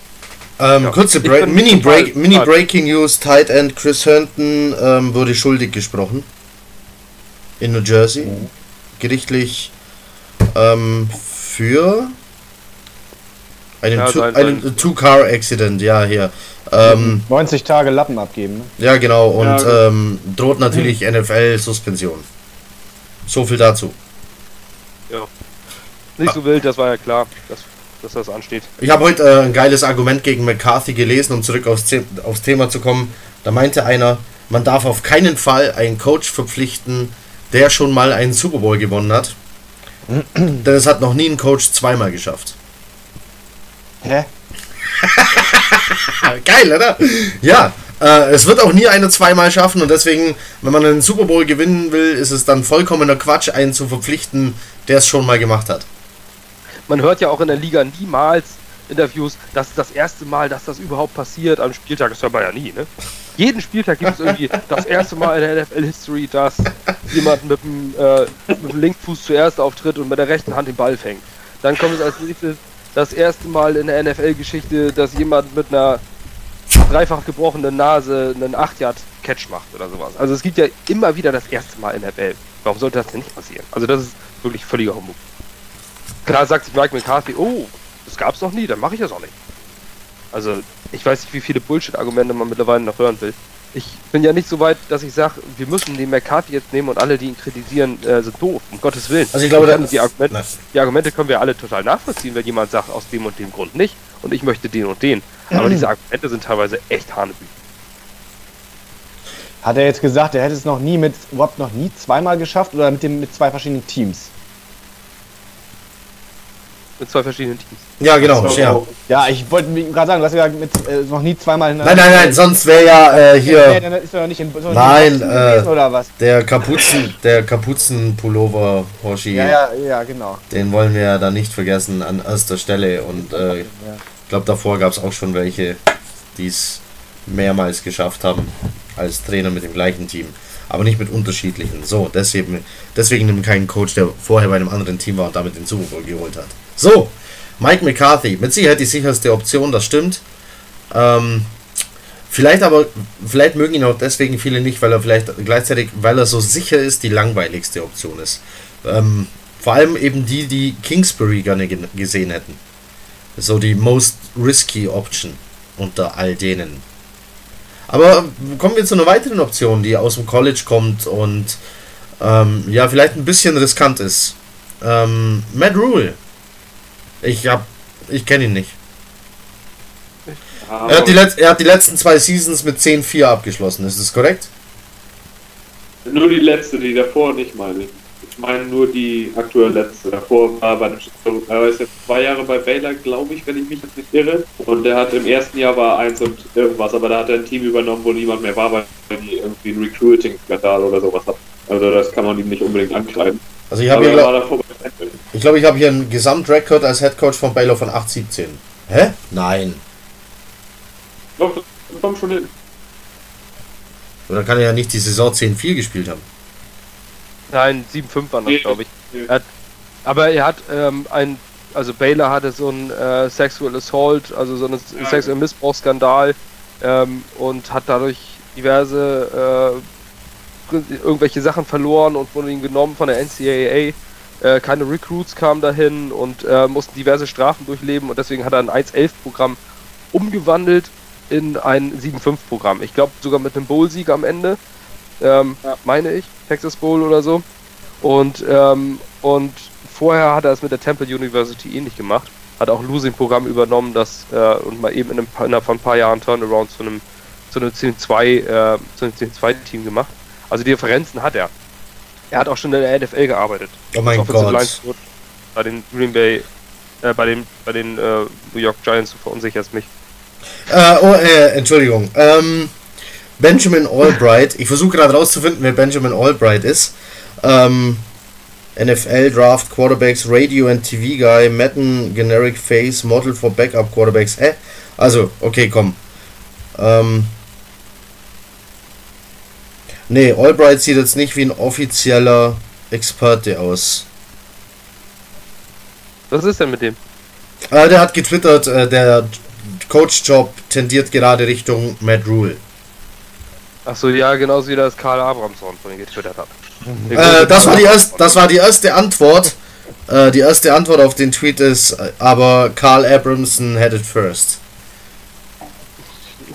A: Ähm,
C: Ja.
A: kurze
C: bin
A: Mini, Break Mini Breaking News: Tight End Chris Herndon ähm, wurde schuldig gesprochen. In New Jersey. Gerichtlich ähm, für einen,
C: Ja,
A: Two-
C: sein-
A: einen
C: sein-
A: Two-Car-Accident, ja, hier. Ähm,
D: 90 Tage Lappen abgeben. Ne?
A: ja, genau, und
B: Ja, genau.
A: ähm, droht natürlich NFL-Suspension. So viel dazu.
C: Nicht so wild, das war ja klar, dass, dass das ansteht.
A: Ich habe heute äh, ein geiles Argument gegen McCarthy gelesen, um zurück aufs, aufs Thema zu kommen. Da meinte einer, man darf auf keinen Fall einen Coach verpflichten, der schon mal einen Super Bowl gewonnen hat. [CLEARS THROAT] Denn es hat noch nie ein Coach zweimal geschafft.
D: Hä? [LAUGHS]
A: Geil, oder? Ja, äh, es wird auch nie einer zweimal schaffen und deswegen, wenn man einen Super Bowl gewinnen will, ist es dann vollkommener Quatsch, einen zu verpflichten, der es schon mal gemacht hat.
C: Man hört ja auch in der Liga niemals Interviews, das ist das erste Mal, dass das überhaupt passiert. Am Spieltag das hört man ja nie, ne? Jeden Spieltag gibt es irgendwie [LAUGHS] das erste Mal in der NFL-History, dass jemand mit dem, äh, mit dem Linksfuß zuerst auftritt und mit der rechten Hand den Ball fängt. Dann kommt es als nächstes das erste Mal in der NFL-Geschichte, dass jemand mit einer dreifach gebrochenen Nase einen 8-Yard-Catch macht oder sowas. Also es gibt ja immer wieder das erste Mal in der Welt. Warum sollte das denn nicht passieren? Also das ist wirklich völliger Humbug. Klar sagt sich Mike McCarthy, oh, das gab's noch nie, dann mache ich das auch nicht. Also ich weiß nicht, wie viele Bullshit-Argumente man mittlerweile noch hören will. Ich bin ja nicht so weit, dass ich sage, wir müssen den McCarthy jetzt nehmen und alle, die ihn kritisieren, äh, sind doof, um Gottes Willen.
A: Also ich glaube, das-
C: die, Argumente, die Argumente können wir alle total nachvollziehen, wenn jemand sagt, aus dem und dem Grund nicht und ich möchte den und den. Aber diese Argumente sind teilweise echt hanebüchen.
D: Hat er jetzt gesagt, er hätte es noch nie mit, überhaupt noch nie zweimal geschafft oder mit dem mit zwei verschiedenen Teams?
C: Mit zwei verschiedenen Teams.
A: Ja, genau.
B: So,
A: Ja.
D: Ja, ich wollte gerade sagen, du hast ja mit äh, noch nie zweimal
A: Nein, nein, nein, sonst wäre ja äh,
D: Nee,
A: hier
D: dann ist er doch nicht in, ist doch
A: Nein, äh,
D: oder was?
A: der Kapuzen, der Kapuzenpullover Hoshi.
D: Ja, ja, ja, genau.
A: Den wollen wir ja da nicht vergessen an erster Stelle. Und äh, ich
D: Ja.
A: glaube, davor gab es auch schon welche, die es mehrmals geschafft haben als Trainer mit dem gleichen Team. Aber nicht mit unterschiedlichen. So, deswegen, deswegen nimmt keinen Coach, der vorher bei einem anderen Team war und damit den Super Bowl geholt hat. So, Mike McCarthy, mit Sicherheit die sicherste Option, das stimmt. Ähm, vielleicht aber, vielleicht mögen ihn auch deswegen viele nicht, weil er vielleicht gleichzeitig, weil er so sicher ist, die langweiligste Option ist. Ähm, vor allem eben die, die Kingsbury gerne ge- gesehen hätten. So die most risky Option unter all denen. Aber kommen wir zu einer weiteren Option, die aus dem College kommt und ähm, ja, vielleicht ein bisschen riskant ist. Ähm, Matt Rule. Ich hab, ich kenne ihn nicht. Er hat, die Letz-, er hat die letzten zwei Seasons mit 10-4 abgeschlossen, ist das korrekt?
B: Nur die letzte, die davor nicht, meine ich. meine nur die aktuelle letzte. Davor war bei den er ist jetzt zwei Jahre bei Baylor, glaube ich, wenn ich mich jetzt nicht irre. Und der hat im ersten Jahr war eins und irgendwas, aber da hat er ein Team übernommen, wo niemand mehr war, weil die irgendwie einen Recruiting-Skandal oder sowas hat. Also das kann man ihm nicht unbedingt ankreiden.
A: Also ich habe hier, glaub, ich glaube, ich habe hier einen Gesamtrekord als Headcoach von Baylor von 8-17. Hä? Nein.
B: Doch, das kommt schon hin.
A: Oder kann er ja nicht die Saison 10-4 gespielt haben?
C: Nein, 7-5 waren das, glaube ich. Er hat, aber er hat ähm, ein, also Baylor hatte so einen äh, Sexual Assault, also so einen ja. sexuellen Missbrauchsskandal ähm, und hat dadurch diverse äh, irgendwelche Sachen verloren und wurden ihm genommen von der NCAA. Äh, keine Recruits kamen dahin und äh, mussten diverse Strafen durchleben und deswegen hat er ein 1-11-Programm umgewandelt in ein 7-5-Programm. Ich glaube sogar mit einem Bowl-Sieg am Ende, ähm, ja. meine ich, Texas Bowl oder so. Und, ähm, und vorher hat er es mit der Temple University ähnlich gemacht. Hat auch Losing-Programm übernommen, das äh, und mal eben in einem, innerhalb von ein paar Jahren Turnaround zu einem zu einem 10-2 äh, zu einem 10-2 Team gemacht. Also die Differenzen hat er. Er hat auch schon in der NFL gearbeitet.
A: Oh mein Gott.
C: Bei den Green Bay, äh, bei den, bei den äh, New York Giants, du verunsicherst mich.
A: Äh, oh, äh, Entschuldigung. Ähm, Benjamin Albright. Ich versuche gerade rauszufinden, wer Benjamin Albright ist. Ähm, NFL Draft Quarterbacks, Radio and TV Guy, Madden Generic Face, Model for Backup Quarterbacks. Hä? Also, okay, komm. Ähm, nee, Albright sieht jetzt nicht wie ein offizieller Experte aus.
C: Was ist denn mit dem?
A: Äh, der hat getwittert, äh, der Coach-Job tendiert gerade Richtung Matt Rule.
C: Achso, ja, genauso wie das Karl Abramson von ihm getwittert hat.
A: Äh, das, war die erste, das war die erste Antwort. Äh, die erste Antwort auf den Tweet ist, aber Carl Abramson had it first.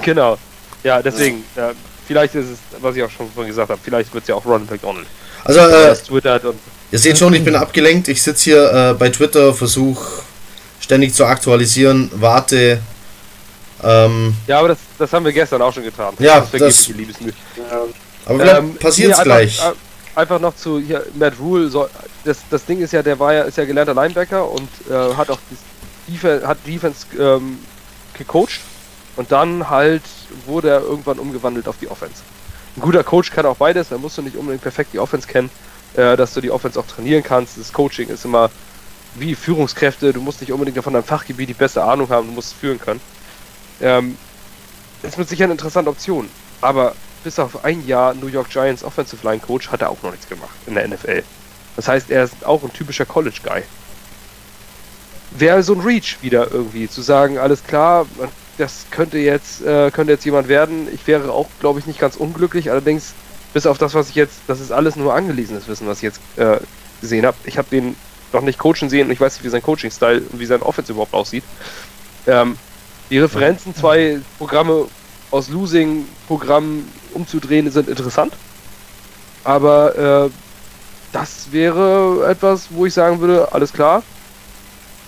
C: Genau. Ja, deswegen, ja, vielleicht ist es, was ich auch schon vorhin gesagt habe, vielleicht wird es ja auch Ron McDonald.
A: Also, äh, ihr seht schon, ich bin abgelenkt. Ich sitze hier äh, bei Twitter, versuche ständig zu aktualisieren, warte
C: ähm, ja, aber das, das haben wir gestern auch schon getan.
A: Ja, das, das. Aber ähm, passiert es gleich.
C: Einfach, einfach, noch zu hier, Matt Rule. So, das, das Ding ist ja, der war ja, ist ja gelernter Linebacker und äh, hat auch Defense, hat Defense ähm, gecoacht und dann halt wurde er irgendwann umgewandelt auf die Offense. Ein guter Coach kann auch beides, da musst du nicht unbedingt perfekt die Offense kennen, äh, dass du die Offense auch trainieren kannst. Das Coaching ist immer wie Führungskräfte, du musst nicht unbedingt von deinem Fachgebiet die beste Ahnung haben, du musst es führen können. Ähm, ist mit sicher eine interessante Option. Aber bis auf ein Jahr New York Giants Offensive Line Coach hat er auch noch nichts gemacht in der NFL. Das heißt, er ist auch ein typischer College Guy. Wäre so ein Reach wieder irgendwie, zu sagen, alles klar, das könnte jetzt, äh, könnte jetzt jemand werden. Ich wäre auch, glaube ich, nicht ganz unglücklich. Allerdings, bis auf das, was ich jetzt, das ist alles nur angelesenes Wissen, was ich jetzt äh, gesehen habe. Ich habe den noch nicht coachen sehen und ich weiß nicht, wie sein Coaching-Style und wie sein Offense überhaupt aussieht. Ähm, die Referenzen, zwei Programme aus Losing-Programmen umzudrehen, sind interessant. Aber äh, das wäre etwas, wo ich sagen würde, alles klar,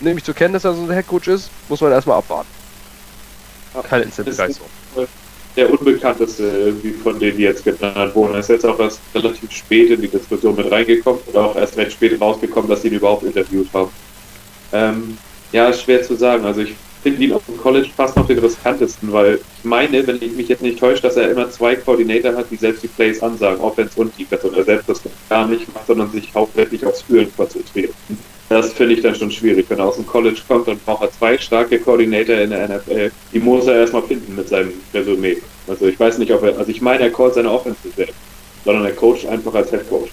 C: nehme ich zur Kenntnis, dass er so ein Headcoach ist, muss man erstmal abwarten. Keine Instant-Begeisterung.
B: Der unbekannteste irgendwie von denen, die jetzt genannt wurden. Er ist jetzt auch erst relativ spät in die Diskussion mit reingekommen oder auch erst recht spät rausgekommen, dass sie ihn überhaupt interviewt haben. Ähm, ja, ist schwer zu sagen. Also ich finde ihn auf dem College fast noch den riskantesten, weil ich meine, wenn ich mich jetzt nicht täusche, dass er immer zwei Koordinator hat, die selbst die Plays ansagen, Offense und Defense, und er selbst das gar nicht macht, sondern sich hauptsächlich aufs Fühlen konzentriert. Das finde ich dann schon schwierig. Wenn er aus dem College kommt, dann braucht er zwei starke Koordinator in der NFL. Die muss er erstmal finden mit seinem Resümee. Also ich weiß nicht, ob er, also ich meine, er callt seine Offense selbst, sondern er coacht einfach als Head Coach.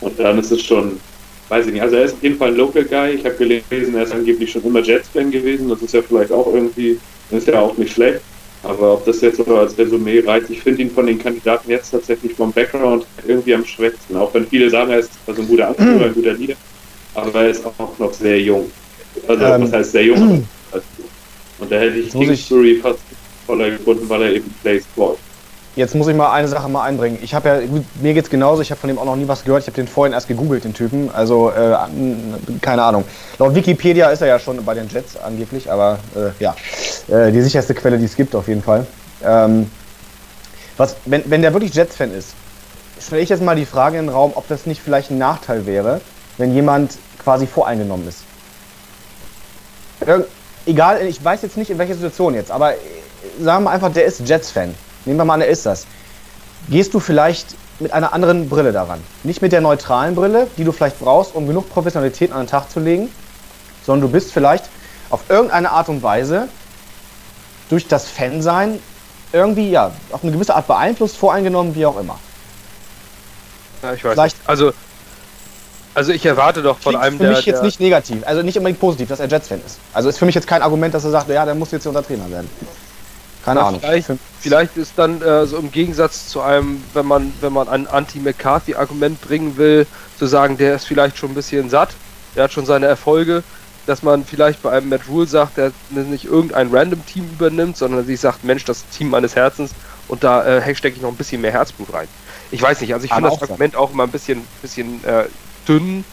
B: Und dann ist es schon weiß ich nicht. Also er ist auf jeden Fall ein Local Guy. Ich habe gelesen, er ist angeblich schon immer Jets-Fan gewesen. Das ist ja vielleicht auch irgendwie, ist ja auch nicht schlecht. Aber ob das jetzt so als Resümee reicht, ich finde ihn von den Kandidaten jetzt tatsächlich vom Background irgendwie am schwächsten. Auch wenn viele sagen, er ist also ein guter Anführer, ein guter Leader. Aber er ist auch noch sehr jung. Also ähm, was heißt sehr jung? [CLEARS THROAT] Und da hätte ich Kingsbury fast voller gefunden, weil er eben Plays callt.
D: Jetzt muss ich mal eine Sache mal einbringen. Ich habe ja, mir geht's genauso, ich habe von dem auch noch nie was gehört. Ich habe den vorhin erst gegoogelt, den Typen. Also, äh, keine Ahnung. Laut Wikipedia ist er ja schon bei den Jets angeblich, aber äh, ja, äh, die sicherste Quelle, die es gibt, auf jeden Fall. Ähm, was, wenn, wenn der wirklich Jets-Fan ist, stelle ich jetzt mal die Frage in den Raum, ob das nicht vielleicht ein Nachteil wäre, wenn jemand quasi voreingenommen ist. Irg egal, ich weiß jetzt nicht in welcher Situation jetzt, aber äh, sagen wir einfach, der ist Jets-Fan. Nehmen wir mal an, er ist das. Gehst du vielleicht mit einer anderen Brille daran? Nicht mit der neutralen Brille, die du vielleicht brauchst, um genug Professionalität an den Tag zu legen, sondern du bist vielleicht auf irgendeine Art und Weise durch das Fansein irgendwie, ja, auf eine gewisse Art beeinflusst, voreingenommen, wie auch immer.
C: Ja, ich weiß Vielleicht nicht. Also, also ich erwarte doch von einem
D: für der... Für mich jetzt nicht negativ, also nicht unbedingt positiv, dass er Jets-Fan ist. Also ist für mich jetzt kein Argument, dass er sagt, ja, der muss jetzt hier unser Trainer werden.
C: Keine ja, Ahnung. Vielleicht, vielleicht, ist dann äh, so im Gegensatz zu einem, wenn man, wenn man ein Anti-McCarthy-Argument bringen will, zu sagen, der ist vielleicht schon ein bisschen satt, der hat schon seine Erfolge, dass man vielleicht bei einem Matt Rule sagt, der nicht irgendein random Team übernimmt, sondern sich sagt, Mensch, das Team meines Herzens und da äh, stecke ich noch ein bisschen mehr Herzblut rein. Ich weiß nicht, also ich finde das Argument auch immer ein bisschen, bisschen äh, dünn,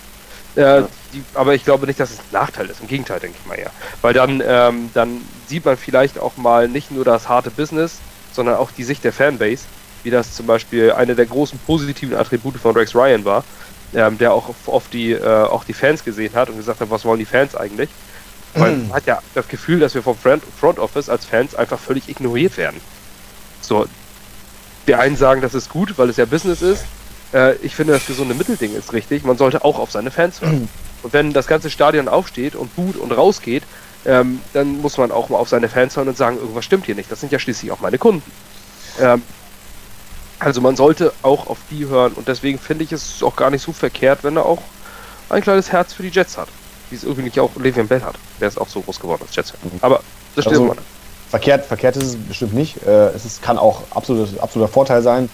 C: äh, ja. die, aber ich glaube nicht, dass es ein Nachteil ist. Im Gegenteil, denke ich mal eher. Weil dann, ähm, dann sieht man vielleicht auch mal nicht nur das harte Business, sondern auch die Sicht der Fanbase, wie das zum Beispiel eine der großen positiven Attribute von Rex Ryan war, ähm, der auch oft die, äh, auch die Fans gesehen hat und gesagt hat, was wollen die Fans eigentlich? Weil man hat ja das Gefühl, dass wir vom Front Office als Fans einfach völlig ignoriert werden. So, die einen sagen, das ist gut, weil es ja Business ist. Äh, ich finde, das gesunde Mittelding ist richtig. Man sollte auch auf seine Fans hören. [CLEARS THROAT] Und wenn das ganze Stadion aufsteht und boot und rausgeht, ähm, dann muss man auch mal auf seine Fans hören und sagen, irgendwas stimmt hier nicht. Das sind ja schließlich auch meine Kunden. Ähm, also man sollte auch auf die hören und deswegen finde ich es auch gar nicht so verkehrt, wenn er auch ein kleines Herz für die Jets hat. Wie es übrigens auch Le'Veon Bell hat. Der ist auch so groß geworden als Jets. Aber das
D: stimmt. Also, verkehrt, verkehrt ist es bestimmt nicht. Äh, es ist, kann auch absolut, absoluter Vorteil sein,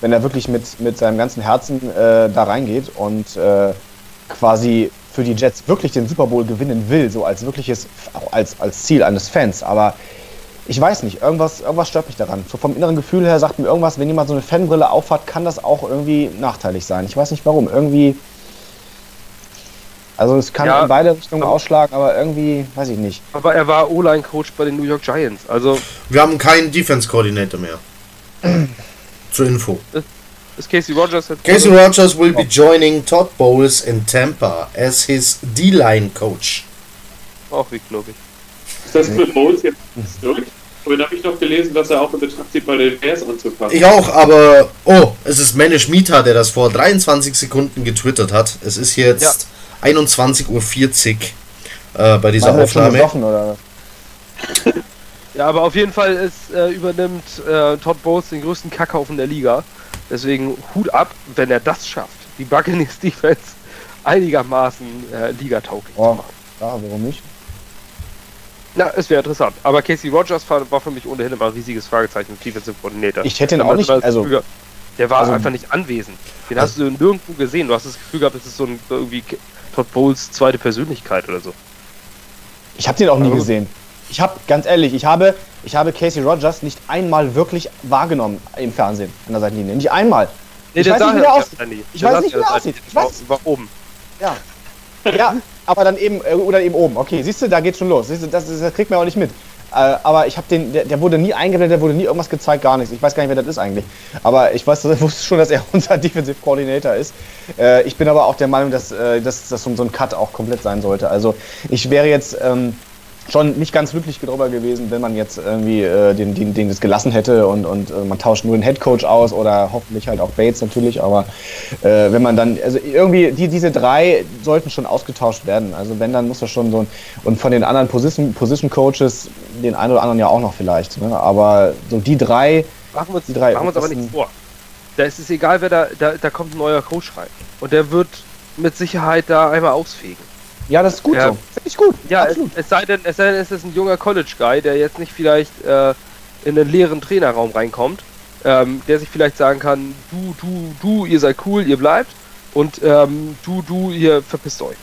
D: wenn er wirklich mit, mit seinem ganzen Herzen äh, da reingeht und äh, quasi für die Jets wirklich den Super Bowl gewinnen will, so als wirkliches, als, als Ziel eines Fans. Aber ich weiß nicht, irgendwas, irgendwas stört mich daran. So vom inneren Gefühl her sagt mir irgendwas, wenn jemand so eine Fanbrille aufhat, kann das auch irgendwie nachteilig sein. Ich weiß nicht warum. Irgendwie. Also es kann ja, in beide Richtungen ausschlagen, aber irgendwie, weiß ich nicht.
C: Aber er war O-Line-Coach bei den New York Giants. Also
A: Wir haben keinen Defense-Coordinator mehr. [CLEARS THROAT] Zur Info.
C: Ist Casey Rogers
A: Casey Rogers will be joining Todd Bowles in Tampa as his D-Line coach.
C: Auch wie glaube ich.
B: Ist das für Bowles jetzt durch? Vorhin habe ich noch gelesen, dass er auch in Betracht zieht, bei den Bears anzufangen.
A: Ich auch, aber oh, es ist Manish Mita, der das vor 23 Sekunden getwittert hat. Es ist jetzt ja. 21.40 Uhr äh, bei dieser Aufnahme. Oder?
C: Ja, aber auf jeden Fall ist, äh, übernimmt äh, Todd Bowles den größten Kackhaufen der Liga. Deswegen Hut ab, wenn er das schafft, die Buccaneers Defense einigermaßen äh, ligatauglich
D: oh, zu machen. Ja, warum nicht?
C: Na, es wäre interessant. Aber Casey Rogers war, war, für mich ohnehin immer ein riesiges Fragezeichen im Defensive Coordinator.
D: Ich hätte ihn auch nicht, also...
C: Gefühl, der war also, einfach nicht anwesend. Den also, hast du nirgendwo gesehen. Du hast das Gefühl gehabt, das ist so ein irgendwie Todd Bowles zweite Persönlichkeit oder so.
D: Ich habe den auch nie also, gesehen. Ich habe, ganz ehrlich, ich habe, ich habe Casey Rogers nicht einmal wirklich wahrgenommen im Fernsehen an der Seitenlinie. Nicht einmal.
C: Nee, ich weiß nicht, wie der aussieht.
D: Ich weiß nicht, wie der aussieht. Ich weiß. War oben. Ja. Ja, aber dann eben, äh, oder eben oben. Okay, siehst du, da geht's schon los. Siehst du, das, das kriegt man auch nicht mit. Äh, aber ich habe den, der, der, wurde nie eingeblendet, der wurde nie irgendwas gezeigt, gar nichts. Ich weiß gar nicht, wer das ist eigentlich. Aber ich weiß, [LAUGHS] wusste schon, dass er [LAUGHS] unser Defensive Coordinator ist. Äh, ich bin aber auch der Meinung, dass, äh, dass das so ein Cut auch komplett sein sollte. Also ich wäre jetzt ähm, schon nicht ganz glücklich darüber gewesen, wenn man jetzt irgendwie äh, den, den, den das gelassen hätte und, und äh, man tauscht nur den Headcoach aus oder hoffentlich halt auch Bates natürlich, aber äh, wenn man dann, also irgendwie, die, diese drei sollten schon ausgetauscht werden. Also wenn, dann muss das schon so ein, und von den anderen Position, Position Coaches, den einen oder anderen ja auch noch vielleicht, ne? aber so die drei.
C: Machen wir uns, die drei, machen wir uns aber nichts vor. Da ist es egal, wer da, da, da kommt ein neuer Coach rein. Und der wird mit Sicherheit da einmal ausfegen.
D: Ja, das ist gut ja. so.
C: Finde ich gut. Ja, es, es, sei denn, es sei denn, es ist ein junger College-Guy, der jetzt nicht vielleicht äh, in einen leeren Trainerraum reinkommt, ähm, der sich vielleicht sagen kann, du, du, du, ihr seid cool, ihr bleibt und ähm, du, du, ihr verpisst euch.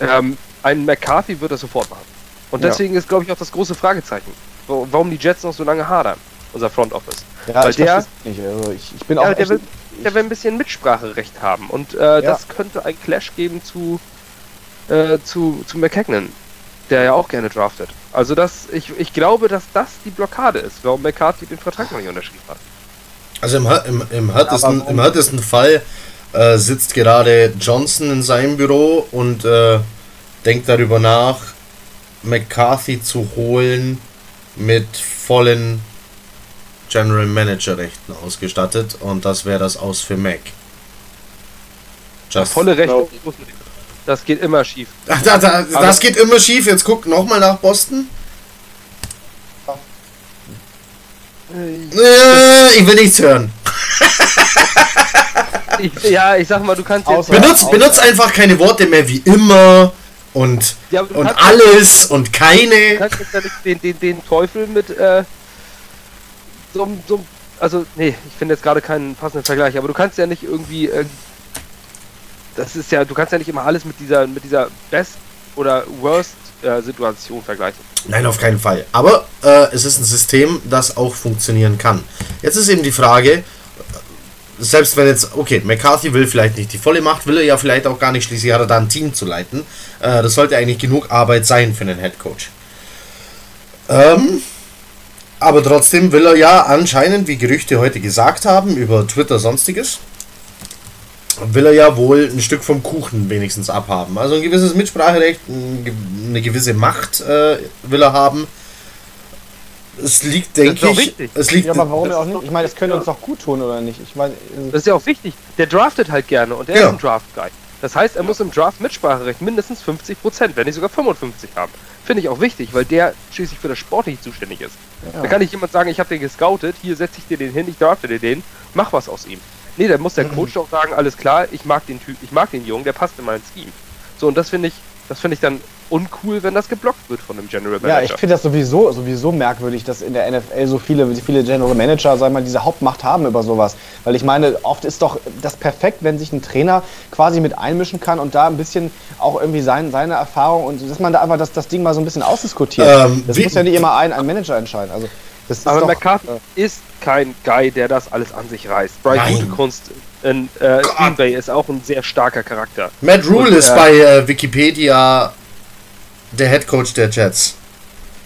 C: Ähm, ein McCarthy wird das sofort machen. Und deswegen ja. ist, glaube ich, auch das große Fragezeichen, warum die Jets noch so lange hadern, unser Front Office.
D: Ja, Weil der, nicht. Also ich, ich bin auch
C: ja, der, will, der will ein bisschen Mitspracherecht haben und äh, das könnte ein Clash geben zu äh, zu, zu McKagan, der ja auch gerne draftet. Also das, ich, ich glaube, dass das die Blockade ist, warum McCarthy den Vertrag noch nicht unterschrieben hat.
A: Also im, im, im, härtesten, im härtesten Fall äh, sitzt gerade Johnson in seinem Büro und äh, denkt darüber nach, McCarthy zu holen mit vollen General Manager Rechten ausgestattet und das wäre das Aus für Mac. Just
C: Volle Rechte.
B: Glaub-
C: Das geht immer schief.
A: Ach, da, da, das geht immer schief. Jetzt guck nochmal nach Boston. Äh, ich will nichts hören. [LAUGHS]
C: Ich, ja, ich sag mal, du kannst jetzt.
A: Benutzt, benutzt einfach keine Worte mehr wie immer und,
C: Ja, du
A: und alles und
C: Du
A: keine.
C: kannst jetzt ja nicht den, den, den Teufel mit äh, so, so, also nee, ich finde jetzt gerade keinen passenden Vergleich, aber du kannst ja nicht irgendwie, äh, das ist ja, du kannst ja nicht immer alles mit dieser, mit dieser Best oder Worst äh, vergleichen.
A: Nein, auf keinen Fall. Aber äh, es ist ein System, das auch funktionieren kann. Jetzt ist eben die Frage, äh, selbst wenn jetzt, okay, McCarthy will vielleicht nicht die volle Macht, will er ja vielleicht auch gar nicht, schließlich hat er da ein Team zu leiten. Äh, das sollte eigentlich genug Arbeit sein für einen Head Coach. Ähm, aber trotzdem will er ja anscheinend, wie Gerüchte heute gesagt haben, über Twitter sonstiges, will er ja wohl ein Stück vom Kuchen wenigstens abhaben. Also ein gewisses Mitspracherecht, eine gewisse Macht äh, will er haben. Es liegt, denke ich,
C: wichtig.
A: es liegt,
D: Ja, aber warum auch nicht? Ich meine, das könnte
B: ja.
D: uns doch gut tun, oder nicht? Ich meine, äh,
C: Das ist ja auch wichtig. Der draftet halt gerne und der
A: Ja.
C: ist ein Draft-Guy. Das heißt, er muss im Draft Mitspracherecht mindestens 50%, wenn nicht sogar 55 haben. Finde ich auch wichtig, weil der schließlich für das Sportliche zuständig ist.
D: Ja.
C: Da kann nicht jemand sagen, ich habe den gescoutet, hier setze ich dir den hin, ich drafte dir den, mach was aus ihm. Nee, da muss der Coach doch sagen, alles klar, ich mag den Typ, ich mag den Jungen, der passt in mein Scheme. So, und das finde ich, das finde ich dann uncool, wenn das geblockt wird von einem General
D: ja,
C: Manager.
D: ich finde das sowieso, sowieso merkwürdig, dass in der NFL so viele, viele General Manager, sagen wir mal, diese Hauptmacht haben über sowas. Weil ich meine, oft ist doch das perfekt, wenn sich ein Trainer quasi mit einmischen kann und da ein bisschen auch irgendwie sein, seine Erfahrung und dass man da einfach das, das Ding mal so ein bisschen ausdiskutiert.
A: Ähm,
D: das muss ja nicht immer ein, ein Manager entscheiden. Also,
C: Aber
D: doch,
C: McCarthy
D: äh,
C: ist kein Guy, der das alles an sich reißt. Brian
A: Nein.
C: Gutekunst in äh. Green Bay ist auch ein sehr starker Charakter.
A: Matt Rule
C: Und,
A: ist
C: äh,
A: bei äh, Wikipedia der Head Coach der Jets.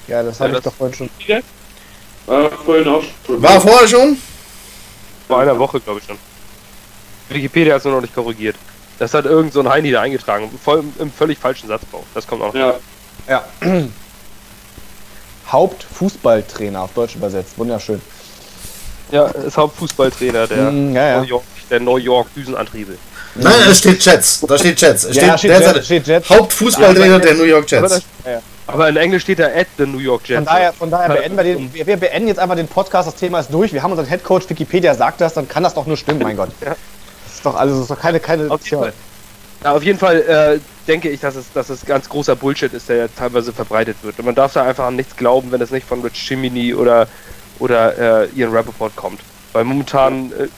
D: ja, das
C: Ja,
D: habe ich
C: das-
D: doch vorhin schon.
B: War vorhin auch schon.
A: War vorher schon?
C: Vor einer Woche, glaube ich schon. Wikipedia hat es nur noch nicht korrigiert. Das hat irgend so ein Heini da eingetragen. Voll, Im völlig falschen Satzbau. Das kommt auch noch.
B: Ja,
D: Ja. Hauptfußballtrainer auf Deutsch übersetzt. Wunderschön.
C: Ja, ist Hauptfußballtrainer der,
D: Mm, ja, ja.
C: New York, der New York Düsenantriebe.
A: Nein, da steht Jets. Da steht Jets. Es
D: Ja,
A: steht,
D: steht Jets, steht Jets.
A: Hauptfußballtrainer der New York
C: Aber,
A: Jets.
C: aber in Englisch steht er at the New York Jets.
D: Von daher, von daher beenden wir den. Wir, wir beenden jetzt einfach den Podcast. Das Thema ist durch. Wir haben unseren Headcoach. Wikipedia sagt das, dann kann das doch nur stimmen, mein Gott. Das ist doch alles, das ist doch keine, keine
C: Auf jeden Fall. Ja, auf jeden Fall äh, denke ich, dass es, dass es ganz großer Bullshit ist, der ja teilweise verbreitet wird. Und man darf da einfach an nichts glauben, wenn es nicht von Rich Chimini oder, oder äh, Ian Rappaport kommt. Weil momentan äh,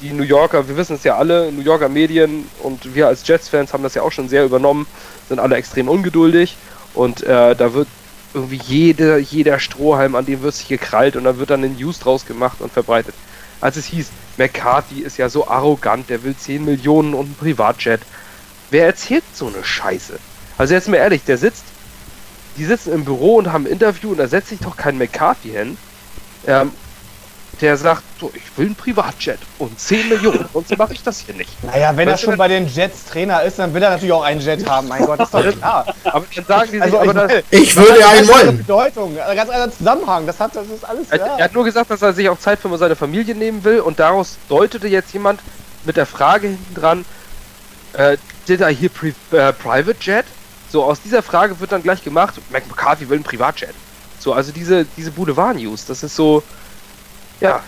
C: die New Yorker, wir wissen es ja alle, New Yorker Medien und wir als Jets-Fans haben das ja auch schon sehr übernommen, sind alle extrem ungeduldig und äh, da wird irgendwie jede, jeder Strohhalm, an dem wird sich gekrallt und dann wird dann ein News draus gemacht und verbreitet. Als es hieß, McCarthy ist ja so arrogant, der will 10 Millionen und ein Privatjet. Wer erzählt so eine Scheiße? Also jetzt mal ehrlich, der sitzt, die sitzen im Büro und haben ein Interview und da setzt sich doch kein McCarthy hin. Ähm, der sagt, so, ich will ein Privatjet und 10 Millionen, [LAUGHS] sonst mache ich das hier nicht.
D: Naja, wenn er
C: Weißt du,
D: schon bei den Jets Trainer ist, dann will er natürlich auch einen Jet haben. Mein Gott, ist doch klar.
C: Aber dann sagen die sich,
D: Also,
C: aber
D: ich
C: das,
A: Ich
D: das
A: würde
D: hat eine
A: einen wollen.
D: Bedeutung, ein ganz anderer Zusammenhang. Das hat, das ist alles.
C: er, er hat nur gesagt, dass er sich auch Zeit für seine Familie nehmen will und daraus deutete jetzt jemand mit der Frage hinten dran, äh, did I hear äh, private jet? So, aus dieser Frage wird dann gleich gemacht, Mac McCarthy will ein Privatjet. So, also diese, diese Boulevard-News, das ist so, ja,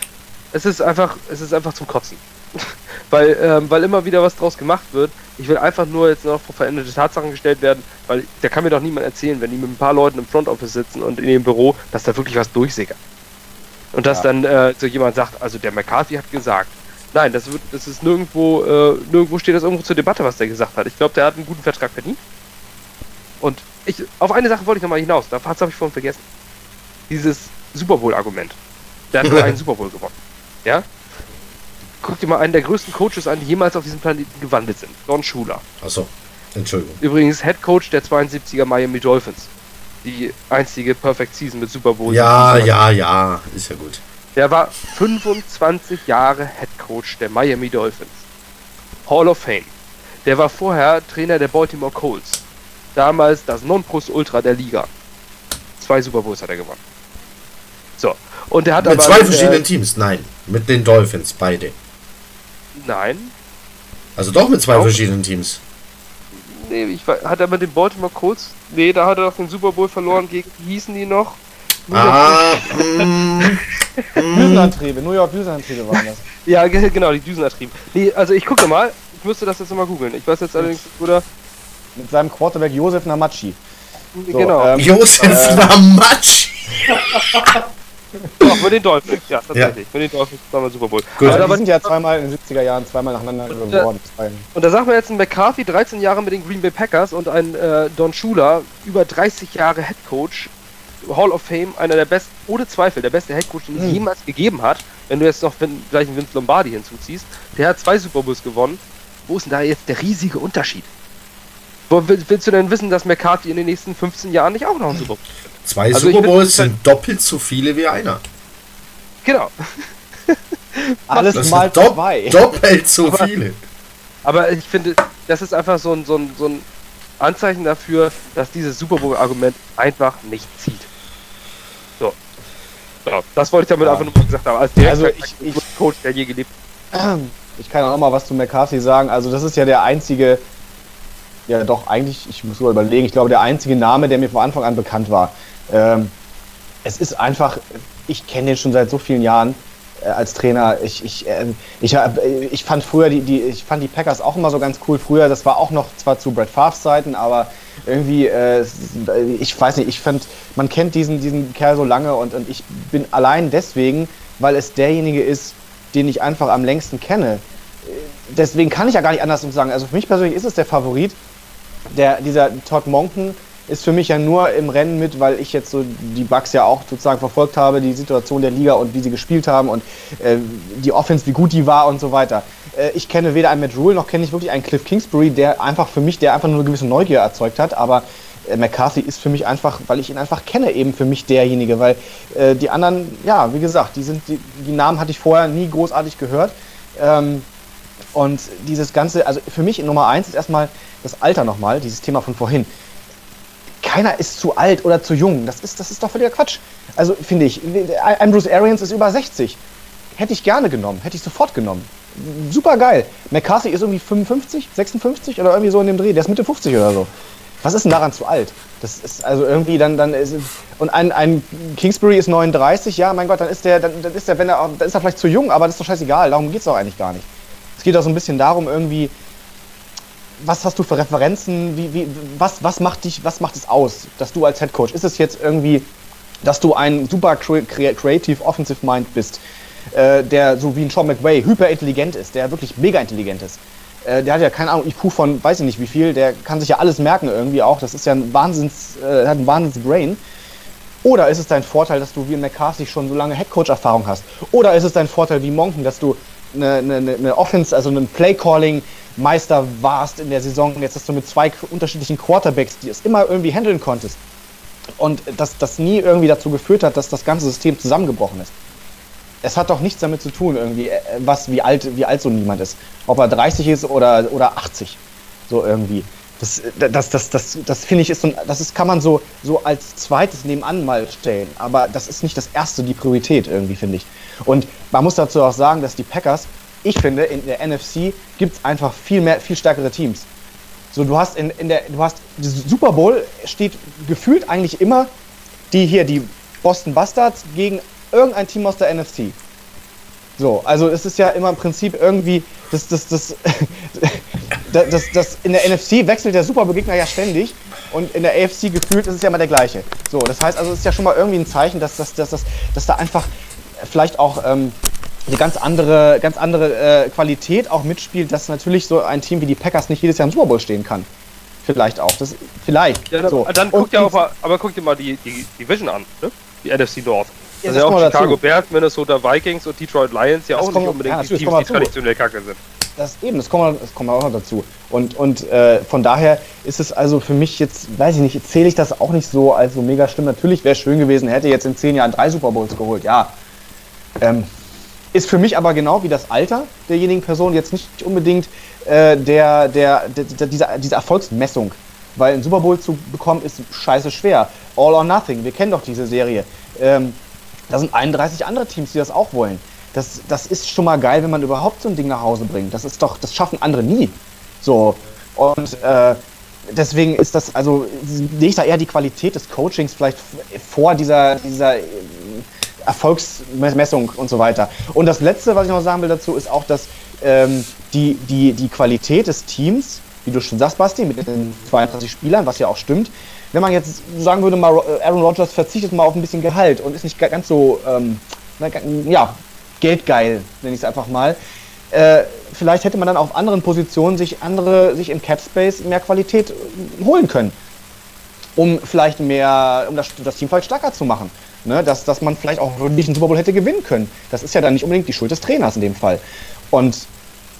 C: es ist einfach, es ist einfach zum Kotzen. [LAUGHS] weil, ähm, weil immer wieder was draus gemacht wird. Ich will einfach nur jetzt noch vor veränderte Tatsachen gestellt werden, weil da kann mir doch niemand erzählen, wenn die mit ein paar Leuten im Front Office sitzen und in ihrem Büro, dass da wirklich was durchsickert. Und dass
D: Ja.
C: dann äh, so jemand sagt, also der McCarthy hat gesagt. Nein, das wird, das ist nirgendwo, äh, nirgendwo steht das irgendwo zur Debatte, was der gesagt hat. Ich glaube, der hat einen guten Vertrag verdient. Und ich, auf eine Sache wollte ich nochmal hinaus, da habe ich vorhin vergessen. Dieses Super Bowl-Argument. Der hat nur [LAUGHS] einen Super Bowl gewonnen. Ja? Guck dir mal einen der größten Coaches an, die jemals auf diesem Planeten gewandelt sind. Don Schuler.
A: Achso, Entschuldigung.
C: Übrigens Head Coach der 72er Miami Dolphins. Die einzige Perfect Season mit Super Bowl.
A: Ja, ja, ja, ist ja gut.
C: Der war 25 Jahre Head Coach der Miami Dolphins. Hall of Fame. Der war vorher Trainer der Baltimore Colts. Damals das Nonplusultra der Liga. Zwei Super Bowls hat er gewonnen. So. Und er hat
A: Mit
C: aber.
A: zwei
C: äh,
A: verschiedenen Teams, nein. Mit den Dolphins, beide.
C: Nein.
A: Also doch mit zwei
C: Auch?
A: verschiedenen Teams.
C: Nee, ich, weiß- hat er mit den Baltimore Colts. Nee, da hat er doch den Super Bowl verloren gegen. Wie hießen die noch?
A: Ah, mm,
D: Düsenantriebe, New York Düsenantriebe waren das.
C: Ja, ge- genau, die Düsenantrieben. Nee, also ich gucke mal. Ich müsste das jetzt nochmal googeln. Ich weiß jetzt allerdings oder?
D: Mit seinem Quarterback Josef Namachi. So,
C: genau.
D: ähm,
A: Josef
D: äh,
A: Lamatsch.
C: Doch, mit den Dolphins. Ja, tatsächlich. Mit den Dolphins zweimal Super Bowl.
A: Gut.
C: Aber
D: Also
C: da
D: die sind ja zweimal in den 70er Jahren zweimal nacheinander geworden.
C: und da sagt man jetzt ein McCarthy, 13 Jahre mit den Green Bay Packers und ein äh, Don Shula, über 30 Jahre Head Coach, Hall of Fame, einer der besten, ohne Zweifel, der beste Head Coach, den es
D: Hm.
C: jemals gegeben hat. Wenn du jetzt noch gleich einen Vince Lombardi hinzuziehst, der hat zwei Super Bowls gewonnen. Wo ist denn da jetzt der riesige Unterschied? Wo will- willst du denn wissen, dass McCarthy in den nächsten 15 Jahren nicht auch noch einen Super Bowl?
A: Zwei
C: Also
A: Super Bowls sind doppelt so viele wie einer.
C: Genau. [LAUGHS]
D: Alles
A: Das
D: mal
A: dopp
D: zwei.
A: doppelt so
C: Aber-
A: viele.
C: Aber ich finde, das ist einfach so ein, so ein, so ein Anzeichen dafür, dass dieses Super Bowl-Argument einfach nicht zieht. Ja, das wollte ich damit
D: Ja.
C: einfach nur mal gesagt haben. Als
D: Also ich- ich-
C: Coach, der je gelebt
D: Ich kann auch noch mal was zu McCarthy sagen. Also das ist ja der einzige, ja doch eigentlich, ich muss mal überlegen, ich glaube der einzige Name, der mir von Anfang an bekannt war. Ähm, es ist einfach, ich kenne den schon seit so vielen Jahren äh, als Trainer. Ich, ich, ähm, ich, hab, äh, ich fand früher die, die, ich fand die Packers auch immer so ganz cool. Früher, das war auch noch zwar zu Brett Favre's Zeiten, aber irgendwie, äh, ich weiß nicht, ich fand, man kennt diesen, diesen Kerl so lange und, und ich bin allein deswegen, weil es derjenige ist, den ich einfach am längsten kenne. Deswegen kann ich ja gar nicht anders sagen. Also für mich persönlich ist es der Favorit. Der, dieser Todd Monken ist für mich ja nur im Rennen mit, weil ich jetzt so die Bucks ja auch sozusagen verfolgt habe, die Situation der Liga und wie sie gespielt haben und äh, die Offense, wie gut die war und so weiter. Äh, ich kenne weder einen Matt Rule noch kenne ich wirklich einen Cliff Kingsbury, der einfach für mich, der einfach nur eine gewisse Neugier erzeugt hat, aber äh, McCarthy ist für mich einfach, weil ich ihn einfach kenne, eben für mich derjenige, weil äh, die anderen, ja, wie gesagt, die sind, die, die Namen hatte ich vorher nie großartig gehört. Ähm, und dieses Ganze, also für mich Nummer eins ist erstmal das Alter nochmal, dieses Thema von vorhin. Keiner ist zu alt oder zu jung. Das ist, das ist doch völliger Quatsch. Also finde ich, ein Arians ist über 60. Hätte ich gerne genommen, hätte ich sofort genommen. Super geil. McCarthy ist irgendwie 55, 56 oder irgendwie so in dem Dreh. Der ist Mitte 50 oder so. Was ist denn daran zu alt? Das ist also irgendwie dann, dann ist, und ein, ein Kingsbury ist 39, ja, mein Gott, dann ist der, dann, dann ist der, wenn er, dann ist er vielleicht zu jung, aber das ist doch scheißegal, darum geht es doch eigentlich gar nicht. Es geht doch so ein bisschen darum, irgendwie, was hast du für Referenzen, wie, wie, was, was macht dich, was macht es aus, dass du als Head Coach, ist es jetzt irgendwie, dass du ein super cre crea- creative offensive mind bist, äh, der so wie ein Sean McVay hyper intelligent ist, der wirklich mega intelligent ist. Äh, der hat ja keine Ahnung, IQ von weiß ich nicht wie viel, der kann sich ja alles merken irgendwie auch. Das ist ja ein Wahnsinns, äh, hat ein Wahnsinns-Brain. Oder ist es dein Vorteil, dass du wie ein McCarthy schon so lange Headcoach-Erfahrung hast? Oder ist es dein Vorteil wie Monken, dass du eine, eine, eine Offense, also einen Play-Calling-Meister warst in der Saison, jetzt dass du mit zwei unterschiedlichen Quarterbacks, die es immer irgendwie handeln konntest. Und dass das nie irgendwie dazu geführt hat, dass das ganze System zusammengebrochen ist. Es hat doch nichts damit zu tun, irgendwie, äh, was, wie alt, wie alt so niemand ist. Ob er 30 ist oder, oder 80. So irgendwie. Das, das, das, das, das finde ich, ist so, das ist, kann man so, so als zweites nebenan mal stellen. Aber das ist nicht das erste, die Priorität irgendwie, finde ich. Und man muss dazu auch sagen, dass die Packers, ich finde, in der NFC gibt es einfach viel mehr, viel stärkere Teams. So, du hast in, in der, du hast, Super Bowl steht gefühlt eigentlich immer die hier, die Boston Bastards gegen irgendein Team aus der NFC. So, also es ist ja immer im Prinzip irgendwie, das, das, das, [LAUGHS] das, das, das in der NFC wechselt der Super Bowl-Gegner ja ständig und in der AFC gefühlt ist es ja immer der gleiche. So, das heißt also, es ist ja schon mal irgendwie ein Zeichen, dass, dass, dass, dass, dass da einfach vielleicht auch ähm, eine ganz andere, ganz andere äh, Qualität auch mitspielt, dass natürlich so ein Team wie die Packers nicht jedes Jahr im Super Bowl stehen kann. Vielleicht auch. Das, vielleicht.
C: Ja, dann,
D: so.
C: dann guck dir auch mal, aber guck dir mal die, die Division an, ne? Die NFC North.
D: Ja,
C: Also
D: das
C: ja auch Chicago
D: dazu.
C: Bears, Minnesota Vikings und Detroit Lions ja
D: Das
C: auch
D: kommt
C: nicht unbedingt
D: ja,
C: die Teams, die traditionell kacke sind.
D: Das eben, das kommt, das kommt auch noch dazu. Und, und äh, von daher ist es also für mich jetzt, weiß ich nicht, zähle ich das auch nicht so als so mega schlimm. Natürlich wäre es schön gewesen, hätte jetzt in zehn Jahren drei Super Bowls geholt, ja. Ähm, ist für mich aber genau wie das Alter derjenigen Person jetzt nicht unbedingt äh, der, der, der, der, diese, diese Erfolgsmessung. Weil einen Super Bowl zu bekommen ist scheiße schwer. All or Nothing, wir kennen doch diese Serie. Ähm, da sind 31 andere Teams, die das auch wollen. Das, das ist schon mal geil, wenn man überhaupt so ein Ding nach Hause bringt. Das ist doch, das schaffen andere nie. So. Und äh, deswegen ist das, also sehe ich da eher die Qualität des Coachings vielleicht vor dieser, dieser äh, Erfolgsmessung und so weiter. Und das Letzte, was ich noch sagen will dazu, ist auch, dass ähm, die, die, die Qualität des Teams, wie du schon sagst, Basti, mit den 32 Spielern, was ja auch stimmt, wenn man jetzt sagen würde, mal Aaron Rodgers verzichtet mal auf ein bisschen Gehalt und ist nicht ganz so, ähm, ja, geldgeil, nenne ich es einfach mal, äh, vielleicht hätte man dann auf anderen Positionen sich andere, sich im Cap Space mehr Qualität äh, holen können. Um vielleicht mehr, um das, das Team vielleicht stärker zu machen. Ne? Dass, dass man vielleicht auch wirklich einen Super Bowl hätte gewinnen können. Das ist ja dann nicht unbedingt die Schuld des Trainers in dem Fall. Und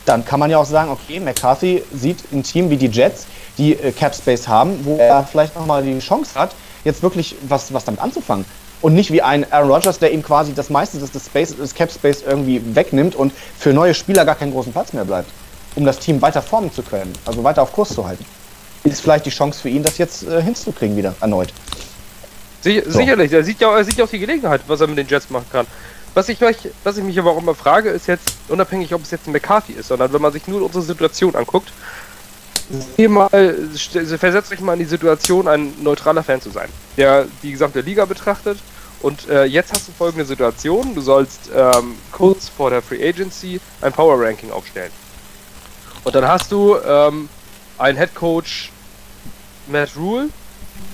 D: dann kann man ja auch sagen, okay, McCarthy sieht ein Team wie die Jets, die äh, Cap Space haben, wo er vielleicht nochmal die Chance hat, jetzt wirklich was, was damit anzufangen und nicht wie ein Aaron Rodgers, der ihm quasi das meiste des, des, Space, des Cap Space irgendwie wegnimmt und für neue Spieler gar keinen großen Platz mehr bleibt, um das Team weiter formen zu können, also weiter auf Kurs zu halten. Ist vielleicht die Chance für ihn, das jetzt äh, hinzukriegen wieder erneut.
C: Sicher, so. Sicherlich, er sieht, ja, er sieht ja auch die Gelegenheit, was er mit den Jets machen kann. Was ich, mich, was ich mich aber auch immer frage, ist jetzt, unabhängig ob es jetzt ein McCarthy ist, sondern wenn man sich nur unsere Situation anguckt, mal, versetzt euch mal in die Situation, ein neutraler Fan zu sein, der die gesamte Liga betrachtet und äh, jetzt hast du folgende Situation. Du sollst ähm, kurz vor der Free Agency ein Power Ranking aufstellen. Und dann hast du ähm, einen Head Coach Matt Rule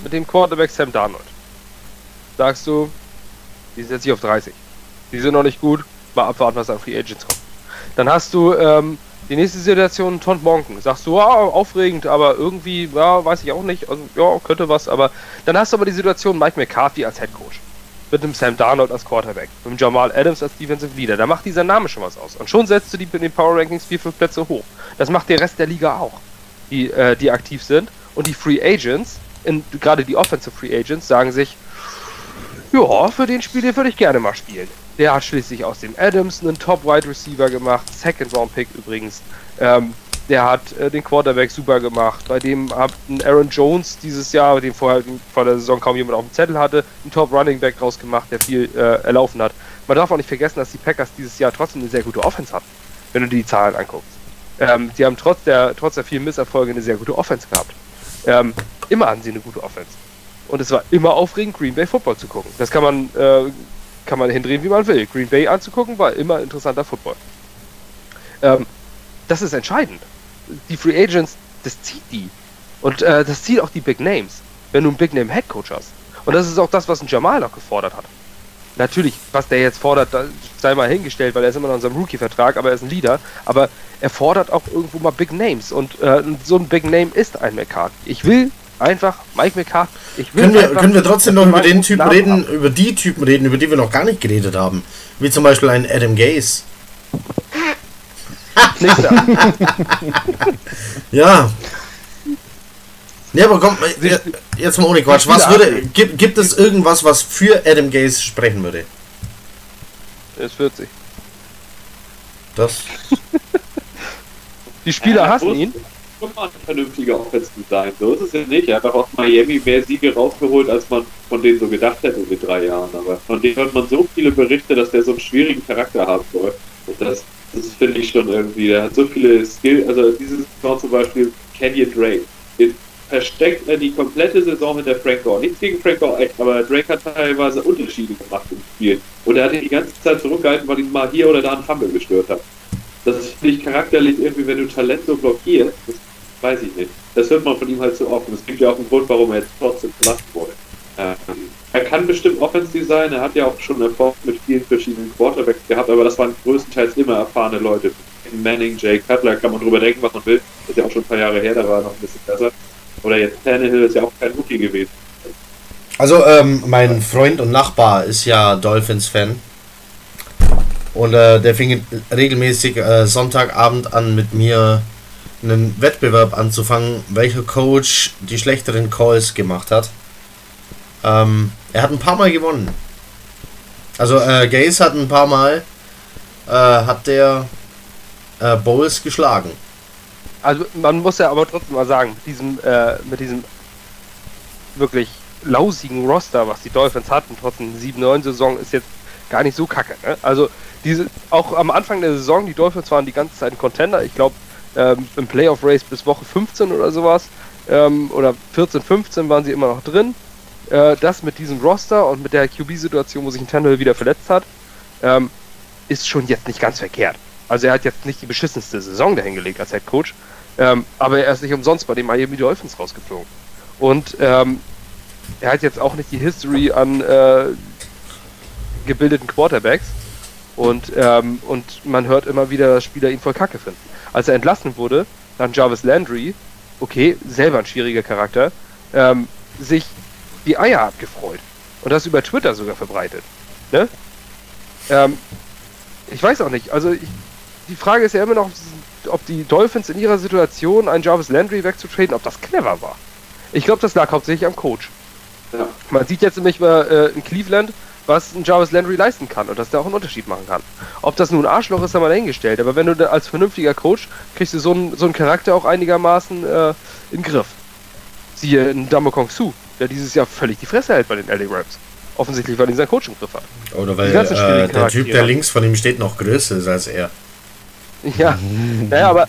C: mit dem Quarterback Sam Darnold. Sagst du, die setze ich auf 30. Die sind noch nicht gut, mal abwarten, was an Free Agents kommt. Dann hast du ähm, die nächste Situation, Tont Monken. Sagst du, wow, aufregend, aber irgendwie, ja, weiß ich auch nicht. Also, ja, könnte was, aber dann hast du aber die Situation Mike McCarthy als Head Coach mit dem Sam Darnold als Quarterback, mit dem Jamal Adams als Defensive Leader. Da macht dieser Name schon was aus. Und schon setzt du die in den Power Rankings vier, fünf Plätze hoch. Das macht der Rest der Liga auch, die, äh, die aktiv sind. Und die Free Agents, gerade die Offensive Free Agents, sagen sich, ja, für den Spiel würde ich gerne mal spielen. Der hat schließlich aus dem Adams einen Top Wide Receiver gemacht, Second Round Pick übrigens. Ähm, der hat äh, den Quarterback super gemacht. Bei dem hat ein Aaron Jones dieses Jahr, den vorher vor der Saison kaum jemand auf dem Zettel hatte, einen Top Running Back rausgemacht, der viel äh, erlaufen hat. Man darf auch nicht vergessen, dass die Packers dieses Jahr trotzdem eine sehr gute Offense hatten, wenn du die Zahlen anguckst. Ähm, die haben trotz der, trotz der vielen Misserfolge eine sehr gute Offense gehabt. Ähm, immer hatten sie eine gute Offense. Und es war immer aufregend, Green Bay Football zu gucken. Das kann man, äh, kann man hindrehen, wie man will. Green Bay anzugucken war immer interessanter Football. Ähm, das ist entscheidend die Free Agents, das zieht die. Und äh, das zieht auch die Big Names, wenn du einen Big Name Head Coach hast. Und das ist auch das, was ein Jamal noch gefordert hat. Natürlich, was der jetzt fordert, sei mal hingestellt, weil er ist immer noch in seinem Rookie-Vertrag, aber er ist ein Leader. Aber er fordert auch irgendwo mal Big Names. Und äh, so ein Big Name ist ein McCarthy. Ich will einfach Mike McCarthy. Ich will
A: können, wir, können wir trotzdem noch über den Typen reden, haben. über die Typen reden, über die wir noch gar nicht geredet haben? Wie zum Beispiel ein Adam Gaze. [LAUGHS] Ja. Ja, aber komm, jetzt mal ohne Quatsch. Was würde, gibt, gibt es irgendwas, was für Adam Gaze sprechen würde?
C: Er ist 40.
A: Das.
C: Die Spieler ja, hassen ihn.
B: Schon mal ein vernünftiger Offensive sein. So ist es ja nicht. Er hat auch aus Miami mehr Siege rausgeholt, als man von denen so gedacht hätte in den drei Jahren. Aber von dem hört man so viele Berichte, dass der so einen schwierigen Charakter haben soll. Und das das finde ich schon irgendwie. Der hat so viele Skills. Also dieses Saison zum Beispiel Kenyon Drake. Den versteckt er die komplette Saison hinter Frank Gore. Nichts gegen Frank Gore, echt, aber Drake hat teilweise Unterschiede gemacht im Spiel. Und er hat ihn die ganze Zeit zurückgehalten, weil ihn mal hier oder da ein Fumble gestört hat. Das finde ich charakterlich irgendwie, wenn du Talent so blockierst, das weiß ich nicht. Das hört man von ihm halt so oft. Und es gibt ja auch einen Grund, warum er jetzt trotzdem verlassen wurde. Ähm, er kann bestimmt Offense Design, er hat ja auch schon Erfolg mit vielen verschiedenen Quarterbacks gehabt, aber das waren größtenteils immer erfahrene Leute. Manning, Jay Cutler, kann man drüber denken, was man will. Das ist ja auch schon ein paar Jahre her, da war er noch ein bisschen besser. Oder jetzt Tannehill ist ja auch kein Rookie gewesen.
A: Also, ähm, mein Freund und Nachbar ist ja Dolphins-Fan. Und äh, der fing regelmäßig äh, Sonntagabend an, mit mir einen Wettbewerb anzufangen, welcher Coach die schlechteren Calls gemacht hat. Ähm, er hat ein paar Mal gewonnen. Also äh, Gaze hat ein paar Mal äh, hat der äh, Bowles geschlagen.
C: Also man muss ja aber trotzdem mal sagen, mit diesem, äh, mit diesem wirklich lausigen Roster, was die Dolphins hatten, trotzdem 7-9-Saison, ist jetzt gar nicht so kacke. Ne? Also diese, auch am Anfang der Saison, die Dolphins waren die ganze Zeit ein Contender. Ich glaube, ähm, im Playoff Race bis Woche 15 oder sowas, ähm, oder 14, 15 waren sie immer noch drin. Äh, das mit diesem Roster und mit der QB-Situation, wo sich ein Tannehill wieder verletzt hat, ähm, ist schon jetzt nicht ganz verkehrt. Also er hat jetzt nicht die beschissenste Saison dahingelegt als Head Coach, ähm, aber er ist nicht umsonst bei den Miami Dolphins rausgeflogen. Und ähm, er hat jetzt auch nicht die History an äh, gebildeten Quarterbacks. Und, ähm, und man hört immer wieder, dass Spieler ihn voll kacke finden. Als er entlassen wurde, dann Jarvis Landry, okay, selber ein schwieriger Charakter, ähm, sich die Eier abgefreut. Und das über Twitter sogar verbreitet. Ne? Ähm, ich weiß auch nicht. Also ich, die Frage ist ja immer noch, ob die Dolphins in ihrer Situation einen Jarvis Landry wegzutraden, ob das clever war. Ich glaube, das lag hauptsächlich am Coach.
B: Ja.
C: Man sieht jetzt nämlich mal äh, in Cleveland, was ein Jarvis Landry leisten kann und dass der auch einen Unterschied machen kann. Ob das nun ein Arschloch ist, haben wir dahingestellt. Aber wenn du als vernünftiger Coach kriegst du so einen, so einen Charakter auch einigermaßen äh, in den Griff. Siehe in Damo Kong Su, der dieses Jahr völlig die Fresse hält bei den LA Rams. Offensichtlich, weil ihn sein Coach im Griff hat.
A: Oder weil äh, der Typ, der links von ihm steht, noch größer ist als er.
C: Ja, naja, aber,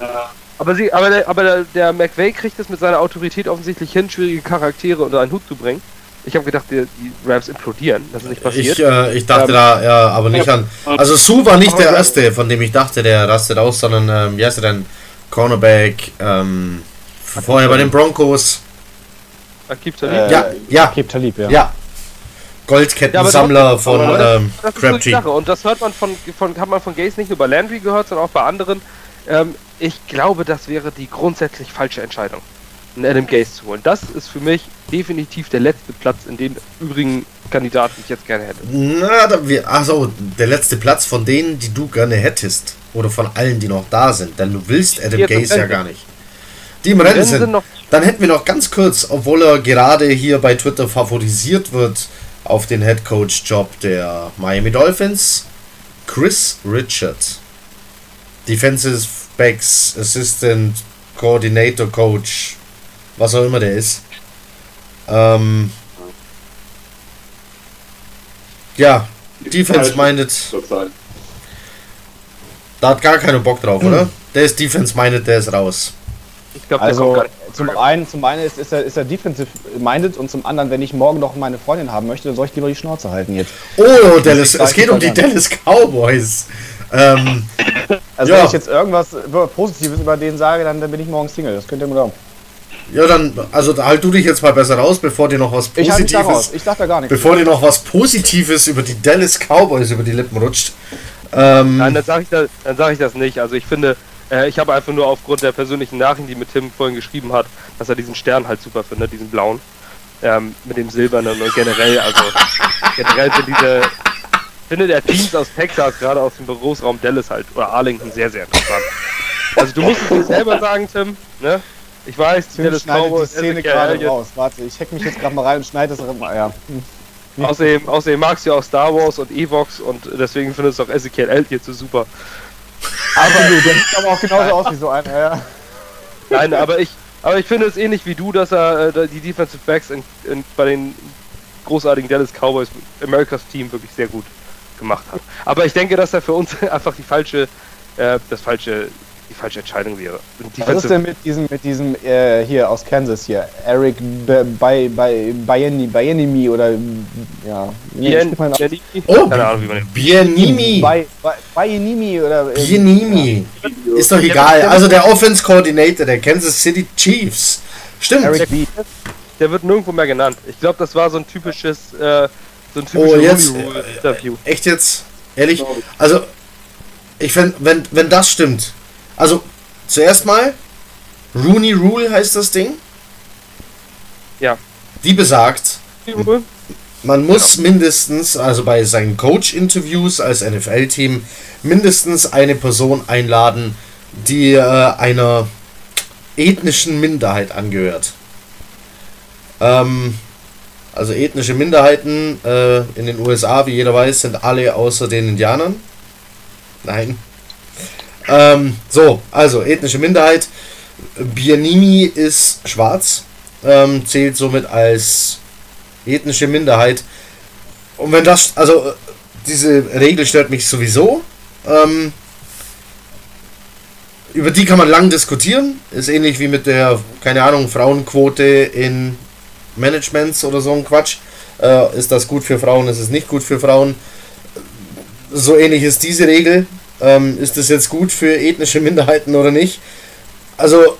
C: aber, sie, aber, der, aber der McVay kriegt es mit seiner Autorität offensichtlich hin, schwierige Charaktere unter einen Hut zu bringen. Ich habe gedacht, die, die Rams implodieren. Das ist nicht passiert.
A: Ich, äh, ich dachte
C: Ähm,
A: da, ja, aber nicht
C: ja.
A: an. Also Su war nicht der erste, von dem ich dachte, der rastet aus, sondern ähm, wie heißt er denn? Cornerback, ähm, vorher bei den Broncos.
C: Akib Talib.
D: Äh,
A: Ja, ja,
D: Akib Talib, ja.
A: ja. Goldkettensammler
C: Ja,
A: von ähm,
C: Das ist so die
A: Crabtree.
C: Sache. Und das hört man von, von, hat man von Gaze nicht nur bei Landry gehört, sondern auch bei anderen. Ähm, ich glaube, das wäre die grundsätzlich falsche Entscheidung, einen Adam Gaze zu holen. Das ist für mich definitiv der letzte Platz in den übrigen Kandidaten, die ich jetzt gerne hätte.
A: Na, da wir, also der letzte Platz von denen, die du gerne hättest. Oder von allen, die noch da sind. Denn du willst Adam Gaze ja gar nicht. Die im Rennen sind. Dann hätten wir noch ganz kurz, obwohl er gerade hier bei Twitter favorisiert wird auf den Head Coach Job der Miami Dolphins, Chris Richard. Defensive Backs Assistant Coordinator Coach, was auch immer der ist. Ähm, ja, Defense minded,
B: Zurzeit.
A: da hat gar keiner Bock drauf, oder? Der ist Defense minded, der ist raus.
C: Ich glaube,
D: Also
C: gar nicht.
D: zum einen, zum einen ist, ist, er, ist er defensive minded und zum anderen, wenn ich morgen noch meine Freundin haben möchte, dann soll ich lieber die Schnauze halten jetzt.
A: Oh, Dallas, es geht um die Dallas Cowboys. Ähm,
D: Also
A: Ja.
D: wenn ich jetzt irgendwas Positives über den sage, dann, dann bin ich morgen Single. Das könnt ihr mir glauben.
A: Ja, dann, also halt du dich jetzt mal besser raus, bevor dir noch was
D: Ich halte mich da raus.
A: Positives,
D: Ich sag da gar nichts.
A: bevor dir noch was Positives über die Dallas Cowboys über die Lippen rutscht. Ähm,
C: Nein, dann sage ich, das- dann sag ich das nicht. Also ich finde, äh, ich habe einfach nur aufgrund der persönlichen Nachricht, die mit Tim vorhin geschrieben hat, dass er diesen Stern halt super findet, diesen blauen. Ähm, mit dem silbernen und generell, also [LAUGHS] generell sind diese, findet er Teams aus Texas, gerade aus dem Berufsraum Dallas halt, oder Arlington, sehr, sehr interessant. Also du musst es dir selber sagen, Tim, ne? Ich weiß,
D: Tim
C: Dallas
D: schneidet die Szene gerade raus. Warte, ich hack mich jetzt gerade mal rein und schneide das mal. Ja. [LAUGHS]
C: Außerdem, außerdem magst du ja auch Star Wars und Evox und deswegen findest du auch Ezekiel Elliott so super.
D: Absolut, [LAUGHS] der sieht aber auch genauso aus wie so einer. Ja.
C: Nein, aber ich, aber ich finde es ähnlich wie du, dass er äh, die Defensive Backs in, in, bei den großartigen Dallas Cowboys, Americas Team, wirklich sehr gut gemacht hat. Aber ich denke, dass er für uns [LAUGHS] einfach die falsche, äh, das falsche, die falsche Entscheidung wäre. Und
D: Was ist denn mit diesem, mit diesem äh, hier aus Kansas hier? Eric Bayenimi oder ja. wie
C: Bien?
A: Oh,
C: Keine Ahnung, wie man
D: Bay- Bayenimi oder. äh,
A: Bienimi. Ist doch egal. Also der Offense Coordinator der Kansas City Chiefs. Stimmt.
D: Eric B.
C: Der wird nirgendwo mehr genannt. Ich glaube, das war so ein typisches, äh, so ein typisches
A: Oh, jetzt,
C: Rule
A: äh,
C: Interview.
A: Echt jetzt? Ehrlich? Also, ich finde, wenn, wenn das stimmt. Also, zuerst mal, Rooney Rule heißt das Ding.
C: Ja.
A: Die besagt, man muss mindestens, also bei seinen Coach-Interviews als NFL-Team, mindestens eine Person einladen, die äh, einer ethnischen Minderheit angehört. Ähm, Also ethnische Minderheiten äh, in den USA, wie jeder weiß, sind alle außer den Indianern. Nein. Ähm, so, also ethnische Minderheit. Bianimi ist schwarz, ähm, zählt somit als ethnische Minderheit. Und wenn das, also diese Regel stört mich sowieso. Ähm, über die kann man lang diskutieren. Ist ähnlich wie mit der, keine Ahnung, Frauenquote in Managements oder so ein Quatsch. Äh, ist das gut für Frauen, ist es nicht gut für Frauen? So ähnlich ist diese Regel. Ähm, ist das jetzt gut für ethnische Minderheiten oder nicht? Also,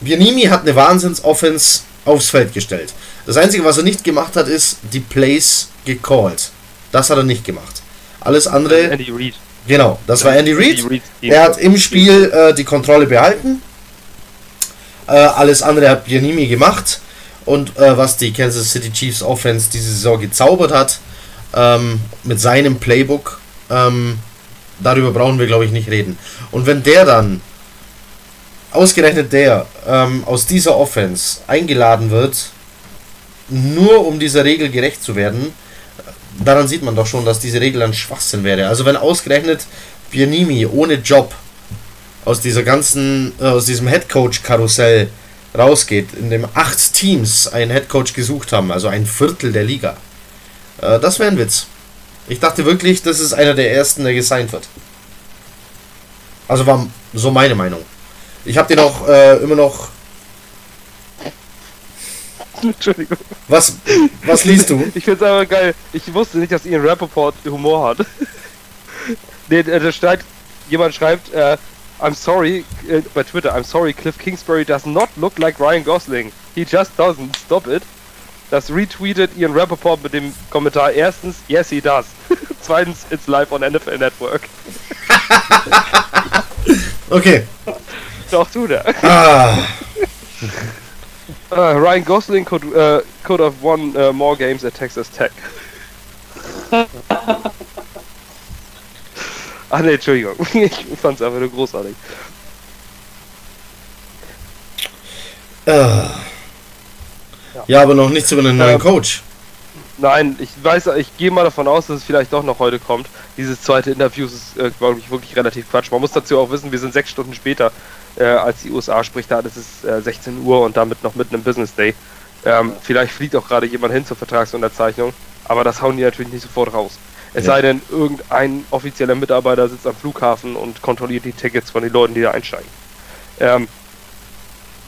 A: Bianimi hat eine Wahnsinns-Offense aufs Feld gestellt. Das Einzige, was er nicht gemacht hat, ist die Plays gecallt. Das hat er nicht gemacht. Alles andere.
C: Andy Reid.
A: Genau, das war Andy Reid.
C: Reid.
A: Er hat im Spiel äh, die Kontrolle behalten. Äh, alles andere hat Bianimi gemacht. Und äh, was die Kansas City Chiefs Offense diese Saison gezaubert hat, ähm, mit seinem Playbook, ähm, darüber brauchen wir, glaube ich, nicht reden. Und wenn der dann, ausgerechnet der, ähm, aus dieser Offense eingeladen wird, nur um dieser Regel gerecht zu werden, daran sieht man doch schon, dass diese Regel ein Schwachsinn wäre. Also wenn ausgerechnet Bianimi ohne Job aus dieser ganzen, äh, aus diesem Headcoach-Karussell rausgeht, in dem acht Teams einen Headcoach gesucht haben, also ein Viertel der Liga. Äh, das wäre ein Witz. Ich dachte wirklich, das ist einer der ersten, der gesigned wird. Also war so meine Meinung. Ich habe den auch äh, immer noch. [LAUGHS]
C: Entschuldigung.
A: Was, was liest du?
C: Ich find's aber geil. Ich wusste nicht, dass Ian Rappaport Humor hat. [LAUGHS] nee, äh, da steht, jemand schreibt, äh, I'm sorry, äh, bei Twitter, I'm sorry, Cliff Kingsbury does not look like Ryan Gosling. He just doesn't. Stop it. Das retweetet Ian Rappaport mit dem Kommentar. Erstens, yes, he does. [LAUGHS] Zweitens, it's live on NFL Network. [LAUGHS]
A: Okay.
C: Doch, tut er.
A: Ah, [LAUGHS]
C: Uh, Ryan Gosling could, uh, could have won uh, more games at Texas Tech. Ach ne, Entschuldigung. Ich fand's einfach nur großartig.
A: äh. Ja, aber noch nichts über einen neuen Coach.
C: Nein, ich weiß, ich gehe mal davon aus, dass es vielleicht doch noch heute kommt. Dieses zweite Interview ist, äh, glaube ich, wirklich relativ Quatsch. Man muss dazu auch wissen, wir sind sechs Stunden später, äh, als die USA spricht. Da ist es äh, 16 Uhr und damit noch mitten im Business Day. Ähm, vielleicht fliegt auch gerade jemand hin zur Vertragsunterzeichnung, aber das hauen die natürlich nicht sofort raus. Es
A: Ja.
C: sei denn, irgendein offizieller Mitarbeiter sitzt am Flughafen und kontrolliert die Tickets von den Leuten, die da einsteigen. Ähm,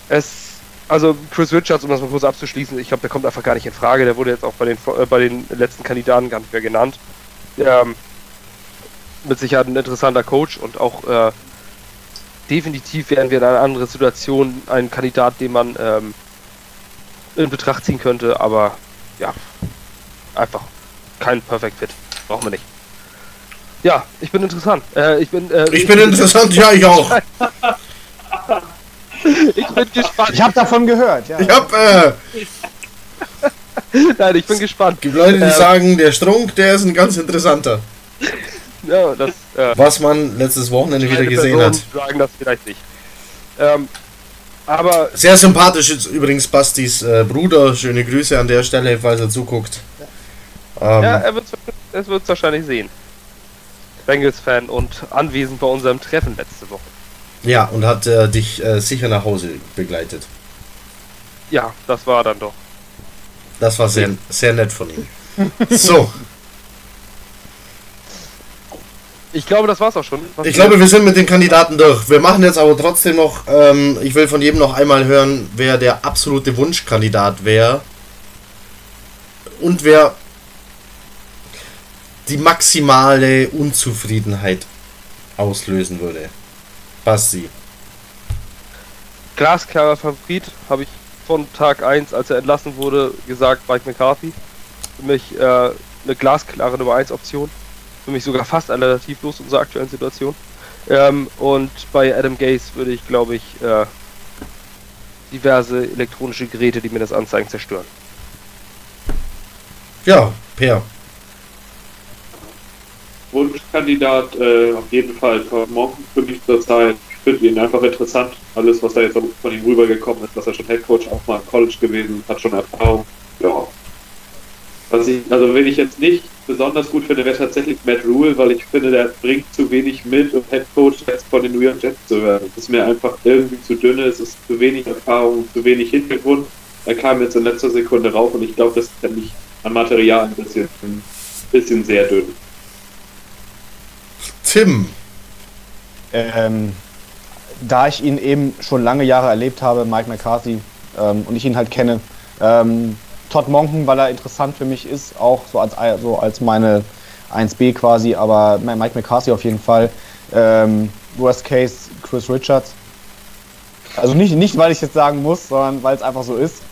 C: es, also Chris Richards, um das mal kurz abzuschließen, ich glaube, der kommt einfach gar nicht in Frage. Der wurde jetzt auch bei den, äh, bei den letzten Kandidaten gar nicht mehr genannt. Ähm, mit Sicherheit ein interessanter Coach und auch äh, definitiv wären wir in einer anderen Situation ein Kandidat, den man ähm, in Betracht ziehen könnte, aber ja, einfach kein Perfect Fit. Brauchen wir nicht. Ja, ich bin interessant. Äh, ich bin, äh,
A: Ich bin interessant, ja, ich auch. [LAUGHS]
C: ich bin gespannt.
D: Ich habe davon gehört, ja.
A: Ich hab, äh, [LAUGHS]
C: Nein, ich bin gespannt.
A: gibt Leute, die
C: Ähm.
A: sagen, der Strunk, der ist ein ganz interessanter.
C: Ja, das äh,
A: Was man letztes Wochenende wieder gesehen
C: Person
A: hat.
C: sagen das vielleicht nicht. Ähm, aber
A: Sehr sympathisch ist übrigens Bastis äh, Bruder. Schöne Grüße an der Stelle, falls er zuguckt. Ähm,
C: ja, er wird es wird wahrscheinlich sehen. Bengals-Fan und anwesend bei unserem Treffen letzte Woche.
A: Ja, und hat äh, dich äh, sicher nach Hause begleitet.
C: Ja, das war dann doch.
A: Das war sehr, sehr nett von ihm. [LAUGHS] So,
C: Ich glaube, das war's auch schon. Was
A: ich glaube, wir sind mit den Kandidaten durch. Wir machen jetzt aber trotzdem noch, ähm, ich will von jedem noch einmal hören, wer der absolute Wunschkandidat wäre. Und wer die maximale Unzufriedenheit auslösen würde. Basti.
C: Glasklarer Favorit habe ich von Tag 1, als er entlassen wurde, gesagt, Mike McCarthy. Für mich äh, eine glasklare Nummer 1 Option. Für mich sogar fast alternativlos unserer aktuellen Situation. Ähm, und bei Adam Gaze würde ich, glaube ich, äh, diverse elektronische Geräte, die mir das anzeigen, zerstören.
A: Ja, Per.
B: Wunschkandidat äh, auf jeden Fall Todd Monken für mich zurzeit. Ich finde ihn einfach interessant. Alles, was da jetzt von ihm rübergekommen ist, dass er schon Headcoach auch mal im College gewesen, hat schon Erfahrung. Ja, Was ich, also wenn ich jetzt nicht besonders gut finde, wäre tatsächlich Matt Rule, weil ich finde, der bringt zu wenig mit, um Head Coach jetzt von den New York Jets zu werden. Es ist mir einfach irgendwie zu dünn, es ist zu wenig Erfahrung, zu wenig Hintergrund. Er kam jetzt in letzter Sekunde rauf und ich glaube, das ist nämlich an Material ein bisschen, ein bisschen sehr dünn.
A: Tim.
D: Ähm, da ich ihn eben schon lange Jahre erlebt habe, Mike McCarthy, ähm, und ich ihn halt kenne, ähm, Todd Monken, weil er interessant für mich ist, auch so als, so als meine 1B quasi, aber Mike McCarthy auf jeden Fall. Ähm, worst Case Chris Richards. Also nicht, nicht weil ich jetzt sagen muss, sondern weil es einfach so ist,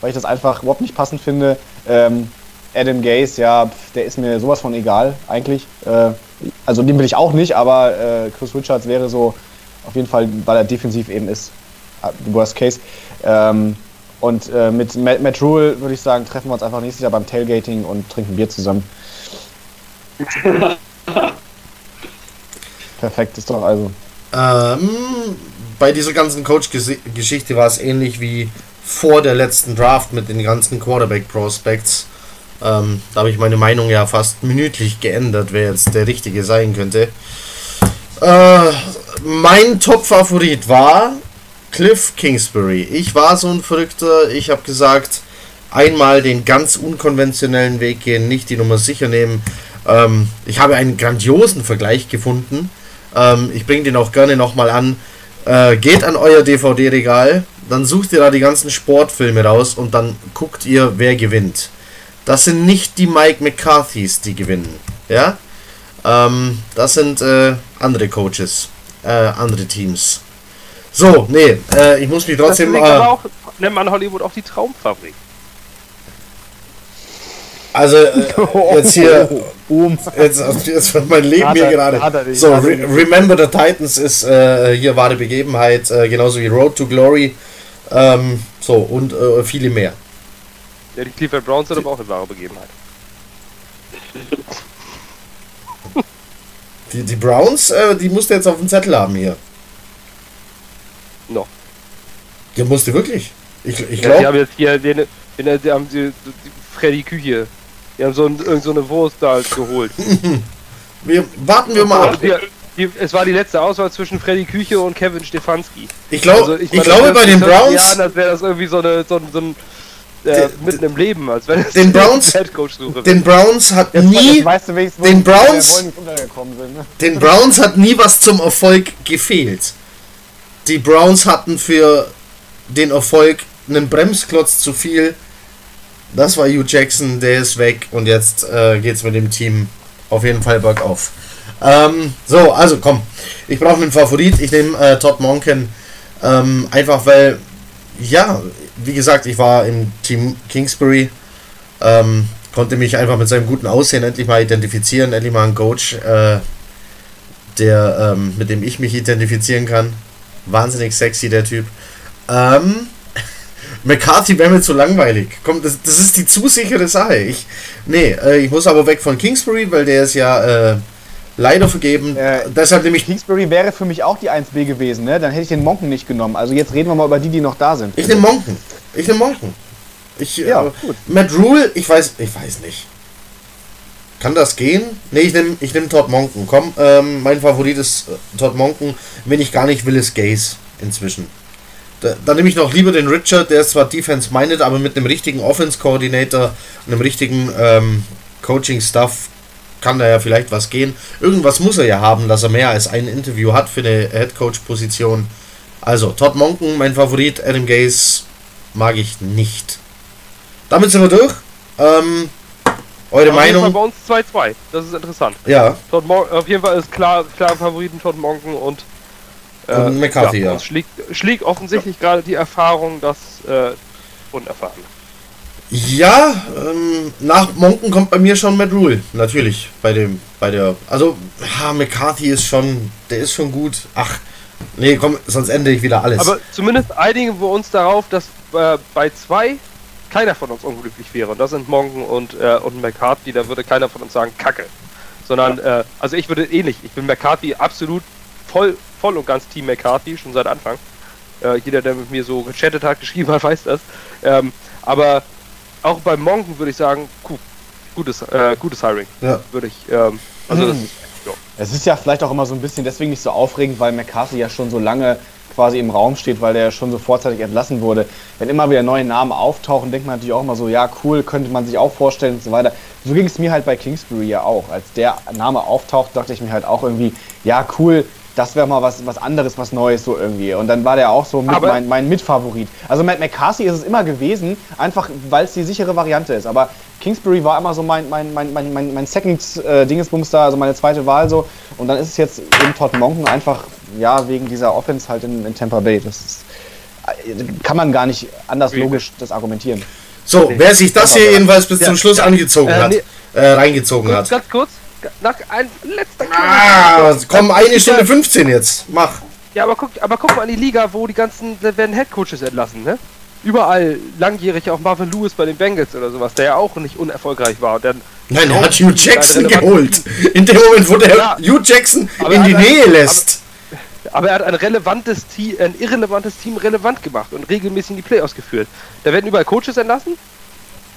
D: weil ich das einfach überhaupt nicht passend finde. Ähm, Adam Gaze, ja, der ist mir sowas von egal eigentlich. Äh, also den will ich auch nicht, aber äh, Chris Richards wäre so auf jeden Fall, weil er defensiv eben ist, äh, Worst Case. Ähm, und äh, mit Matt, Matt Rule würde ich sagen, treffen wir uns einfach nächstes Jahr beim Tailgating und trinken Bier zusammen. [LAUGHS] Perfekt ist doch also.
A: Ähm, bei dieser ganzen Coach-Geschichte war es ähnlich wie vor der letzten Draft mit den ganzen Quarterback-Prospects. Ähm, da habe ich meine Meinung ja fast minütlich geändert, wer jetzt der Richtige sein könnte. Äh, mein Top-Favorit war Cliff Kingsbury. Ich war so ein Verrückter. Ich habe gesagt, einmal den ganz unkonventionellen Weg gehen, nicht die Nummer sicher nehmen. Ähm, ich habe einen grandiosen Vergleich gefunden. Ähm, ich bringe den auch gerne nochmal an. Äh, geht an euer DVD-Regal, dann sucht ihr da die ganzen Sportfilme raus und dann guckt ihr, wer gewinnt. Das sind nicht die Mike McCarthys, die gewinnen. Ja? Ähm, das sind äh, andere Coaches, äh, andere Teams. So, nee, äh, ich muss mich trotzdem.
C: Das äh, aber auch, nennt man Hollywood auch die Traumfabrik.
A: Also, äh, [LAUGHS] jetzt hier. Jetzt, jetzt wird mein Leben hier gerade. So, Re Remember the Titans ist äh, hier wahre Begebenheit, äh, genauso wie Road to Glory. Ähm, so, und äh, viele mehr.
C: Ja, die Cleveland Browns sind aber auch eine wahre Begebenheit.
A: Die, die Browns, äh, die musst du jetzt auf dem Zettel haben hier.
C: Noch.
A: Ja, musste wirklich. Ich, ich
C: Ja,
A: glaube.
C: die haben jetzt hier den, den, die haben die, die Freddy Küche. Die haben so, ein, irgend so eine Wurst da halt geholt. [LAUGHS]
A: wir, warten wir mal ab.
C: Die, die, es war die letzte Auswahl zwischen Freddy Küche und Kevin Stefanski.
A: Ich, glaub,
C: Also
A: ich,
C: meine,
A: glaube
C: das
A: bei den Browns.
C: an, als wäre das irgendwie so, eine, so, so ein äh,
A: Den-
C: mitten im Leben, als wenn es
A: den [LAUGHS] Browns-
C: Headcoach suche.
A: Den Browns hat
D: Jetzt,
A: nie.
D: weißt du
A: den
D: die
A: Browns-
D: sind. Ne?
A: Den Browns hat nie was zum Erfolg gefehlt. Die Browns hatten für den Erfolg einen Bremsklotz zu viel. Das war Hugh Jackson, der ist weg und jetzt äh, geht's mit dem Team auf jeden Fall bergauf. Ähm, so, also komm, ich brauche einen Favorit. Ich nehme äh, Todd Monken. Ähm, einfach weil, ja, wie gesagt, ich war im Team Kingsbury. Ähm, konnte mich einfach mit seinem guten Aussehen endlich mal identifizieren, endlich mal ein Coach, äh, der, ähm, mit dem ich mich identifizieren kann. Wahnsinnig sexy, der Typ. Ähm, [LAUGHS] McCarthy wäre mir zu langweilig. Komm, das, das ist die zu sichere Sache. Ich, nee, äh, ich muss aber weg von Kingsbury, weil der ist ja äh, leider vergeben.
D: Äh,
A: Deshalb nehme ich.
D: Kingsbury wäre für mich auch die 1B gewesen, ne? Dann hätte ich den Monken nicht genommen. Also jetzt reden wir mal über die, die noch da sind.
A: Ich nehme Monken. Ich nehme Monken. Ich,
D: Ja,
A: äh,
D: gut.
A: Matt Rule, ich weiß, ich weiß nicht. Kann das gehen? Nee, ich nehme ich nehm Todd Monken. Komm, ähm, mein Favorit ist äh, Todd Monken. Wenn ich gar nicht will, ist Gaze inzwischen. Da, dann nehme ich noch lieber den Richard, der ist zwar Defense-minded, aber mit einem richtigen Offense-Coordinator, einem richtigen ähm, Coaching-Stuff kann da ja vielleicht was gehen. Irgendwas muss er ja haben, dass er mehr als ein Interview hat für eine Head-Coach-Position. Also, Todd Monken, mein Favorit, Adam Gaze mag ich nicht. Damit sind wir durch. Ähm, eure
C: Auf jeden Fall
A: Meinung?
C: bei uns 2-2. Das ist interessant.
A: Ja,
C: Todd Mon auf jeden Fall ist klar, klar Favoriten Todd Monken und, äh,
A: Und McCarthy, ja.
C: uns schlägt, schlägt offensichtlich gerade die Erfahrung, dass äh, unerfahren.
A: Ja, ähm, nach Monken kommt bei mir schon Matt Rule, natürlich. Bei dem, bei der. Also, ha, McCarthy ist schon, der ist schon gut. Ach, nee, komm, sonst ende ich wieder alles.
C: Aber zumindest einigen wir uns darauf, dass äh, bei zwei keiner von uns unglücklich wäre. Und das sind Monken und, äh, und McCarthy. Da würde keiner von uns sagen, Kacke. Sondern, äh, also ich würde ähnlich. Ich bin McCarthy absolut voll, voll und ganz Team McCarthy, schon seit Anfang. Äh, jeder, der mit mir so gechattet hat, [LAUGHS] geschrieben hat, weiß das. Ähm, aber auch bei Monken würde ich sagen, gutes, äh, gutes Hiring.
A: Ja.
C: Würde ich, ähm, also das,
D: Mhm. Es ist ja vielleicht auch immer so ein bisschen deswegen nicht so aufregend, weil McCarthy ja schon so lange quasi im Raum steht, weil der ja schon so vorzeitig entlassen wurde. Wenn immer wieder neue Namen auftauchen, denkt man natürlich auch immer so, ja cool, könnte man sich auch vorstellen und so weiter. So ging es mir halt bei Kingsbury ja auch. Als der Name auftaucht, dachte ich mir halt auch irgendwie, ja cool, das wäre mal was, was anderes, was Neues so irgendwie. Und dann war der auch so mit mein, mein Mitfavorit. Also Matt McCarthy ist es immer gewesen, einfach weil es die sichere Variante ist. Aber Kingsbury war immer so mein, mein, mein, mein, mein, mein Second äh, Dingesbums da, also meine zweite Wahl so. Und dann ist es jetzt eben Todd Monken einfach, ja, wegen dieser Offense halt in, in Tampa Bay. Das ist, äh, kann man gar nicht anders logisch das argumentieren.
A: So, wer sich das hier jedenfalls bis
C: Ja,
A: zum Schluss
C: ja.
A: angezogen
C: Äh,
A: hat, äh, reingezogen
C: kurz,
A: hat.
C: ganz kurz, nach ein letzter
A: Ah, komm, eine Stunde 15 jetzt. Mach.
C: Ja, aber guck, aber guck mal an die Liga, wo die ganzen, da werden Headcoaches entlassen, ne? Überall langjährig auch Marvin Lewis bei den Bengals oder sowas, der ja auch nicht unerfolgreich war. Dann,
A: Nein, er hat Hugh Jackson geholt. In dem Moment, wo der
C: Ja.
A: Hugh Jackson
C: Aber
A: in die Nähe lässt.
C: aber er hat ein relevantes Team, ein irrelevantes Team relevant gemacht und regelmäßig in die Playoffs geführt. Da werden überall Coaches entlassen,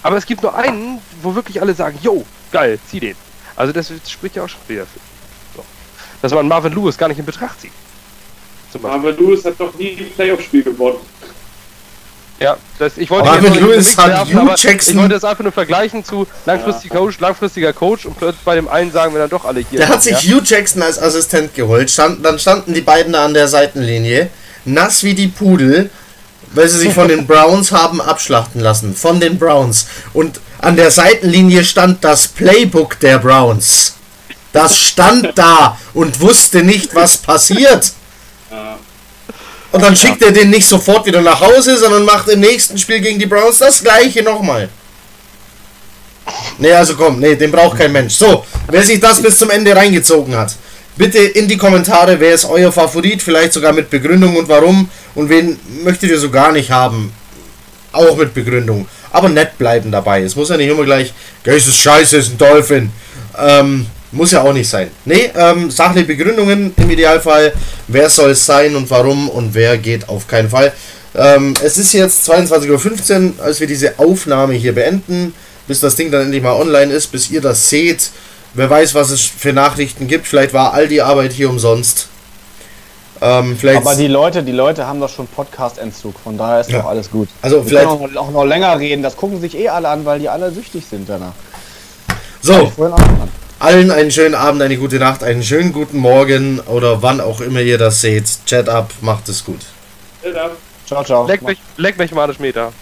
C: aber es gibt nur einen, wo wirklich alle sagen, yo, geil, zieh den. Also das spricht ja auch schon wieder für. So. Dass man Marvin Lewis gar nicht in Betracht zieht.
B: Aber Lewis hat doch nie ein Playoff-Spiel gewonnen.
C: Ja, das, ich wollte
A: Marvin Lewis hat
C: werfen,
A: Jackson-
C: Ich wollte das einfach nur vergleichen zu langfristiger Coach, langfristiger Coach und plötzlich bei dem einen sagen wir dann doch alle hier.
A: Der hat sich
C: ja?
A: Hugh Jackson als Assistent geholt. Stand, dann standen die beiden da an der Seitenlinie, nass wie die Pudel, weil sie sich von den Browns haben abschlachten lassen. Von den Browns. Und an der Seitenlinie stand das Playbook der Browns. Das stand da und wusste nicht, was passiert. Und dann schickt er den nicht sofort wieder nach Hause, sondern macht im nächsten Spiel gegen die Browns das gleiche nochmal. Nee, also komm, nee, den braucht kein Mensch. So, wer sich das bis zum Ende reingezogen hat, bitte in die Kommentare, wer ist euer Favorit, vielleicht sogar mit Begründung und warum und wen möchtet ihr so gar nicht haben. Auch mit Begründung. Aber nett bleiben dabei. Es muss ja nicht immer gleich, "Gell, ist scheiße, ist ein Dolphin. Ähm, muss ja auch nicht sein. Nee, ähm, sachliche Begründungen im Idealfall. Wer soll es sein und warum und wer geht auf keinen Fall. Ähm, es ist jetzt 22.15 Uhr, als wir diese Aufnahme hier beenden. Bis das Ding dann endlich mal online ist, bis ihr das seht. Wer weiß, was es für Nachrichten gibt. Vielleicht war all die Arbeit hier umsonst. Ähm, vielleicht
D: Aber die Leute, die Leute haben doch schon Podcast-Entzug, von daher ist
A: Ja.
D: doch alles gut.
A: Also
D: Wir
A: vielleicht-
D: können auch, auch noch länger reden, das gucken sich eh alle an, weil die alle süchtig sind danach.
A: so. Allen einen schönen Abend, eine gute Nacht, einen schönen guten Morgen oder wann auch immer ihr das seht. Chat ab, macht es gut.
D: Ciao, ciao.
C: Leck mich, leck mich mal das Meter.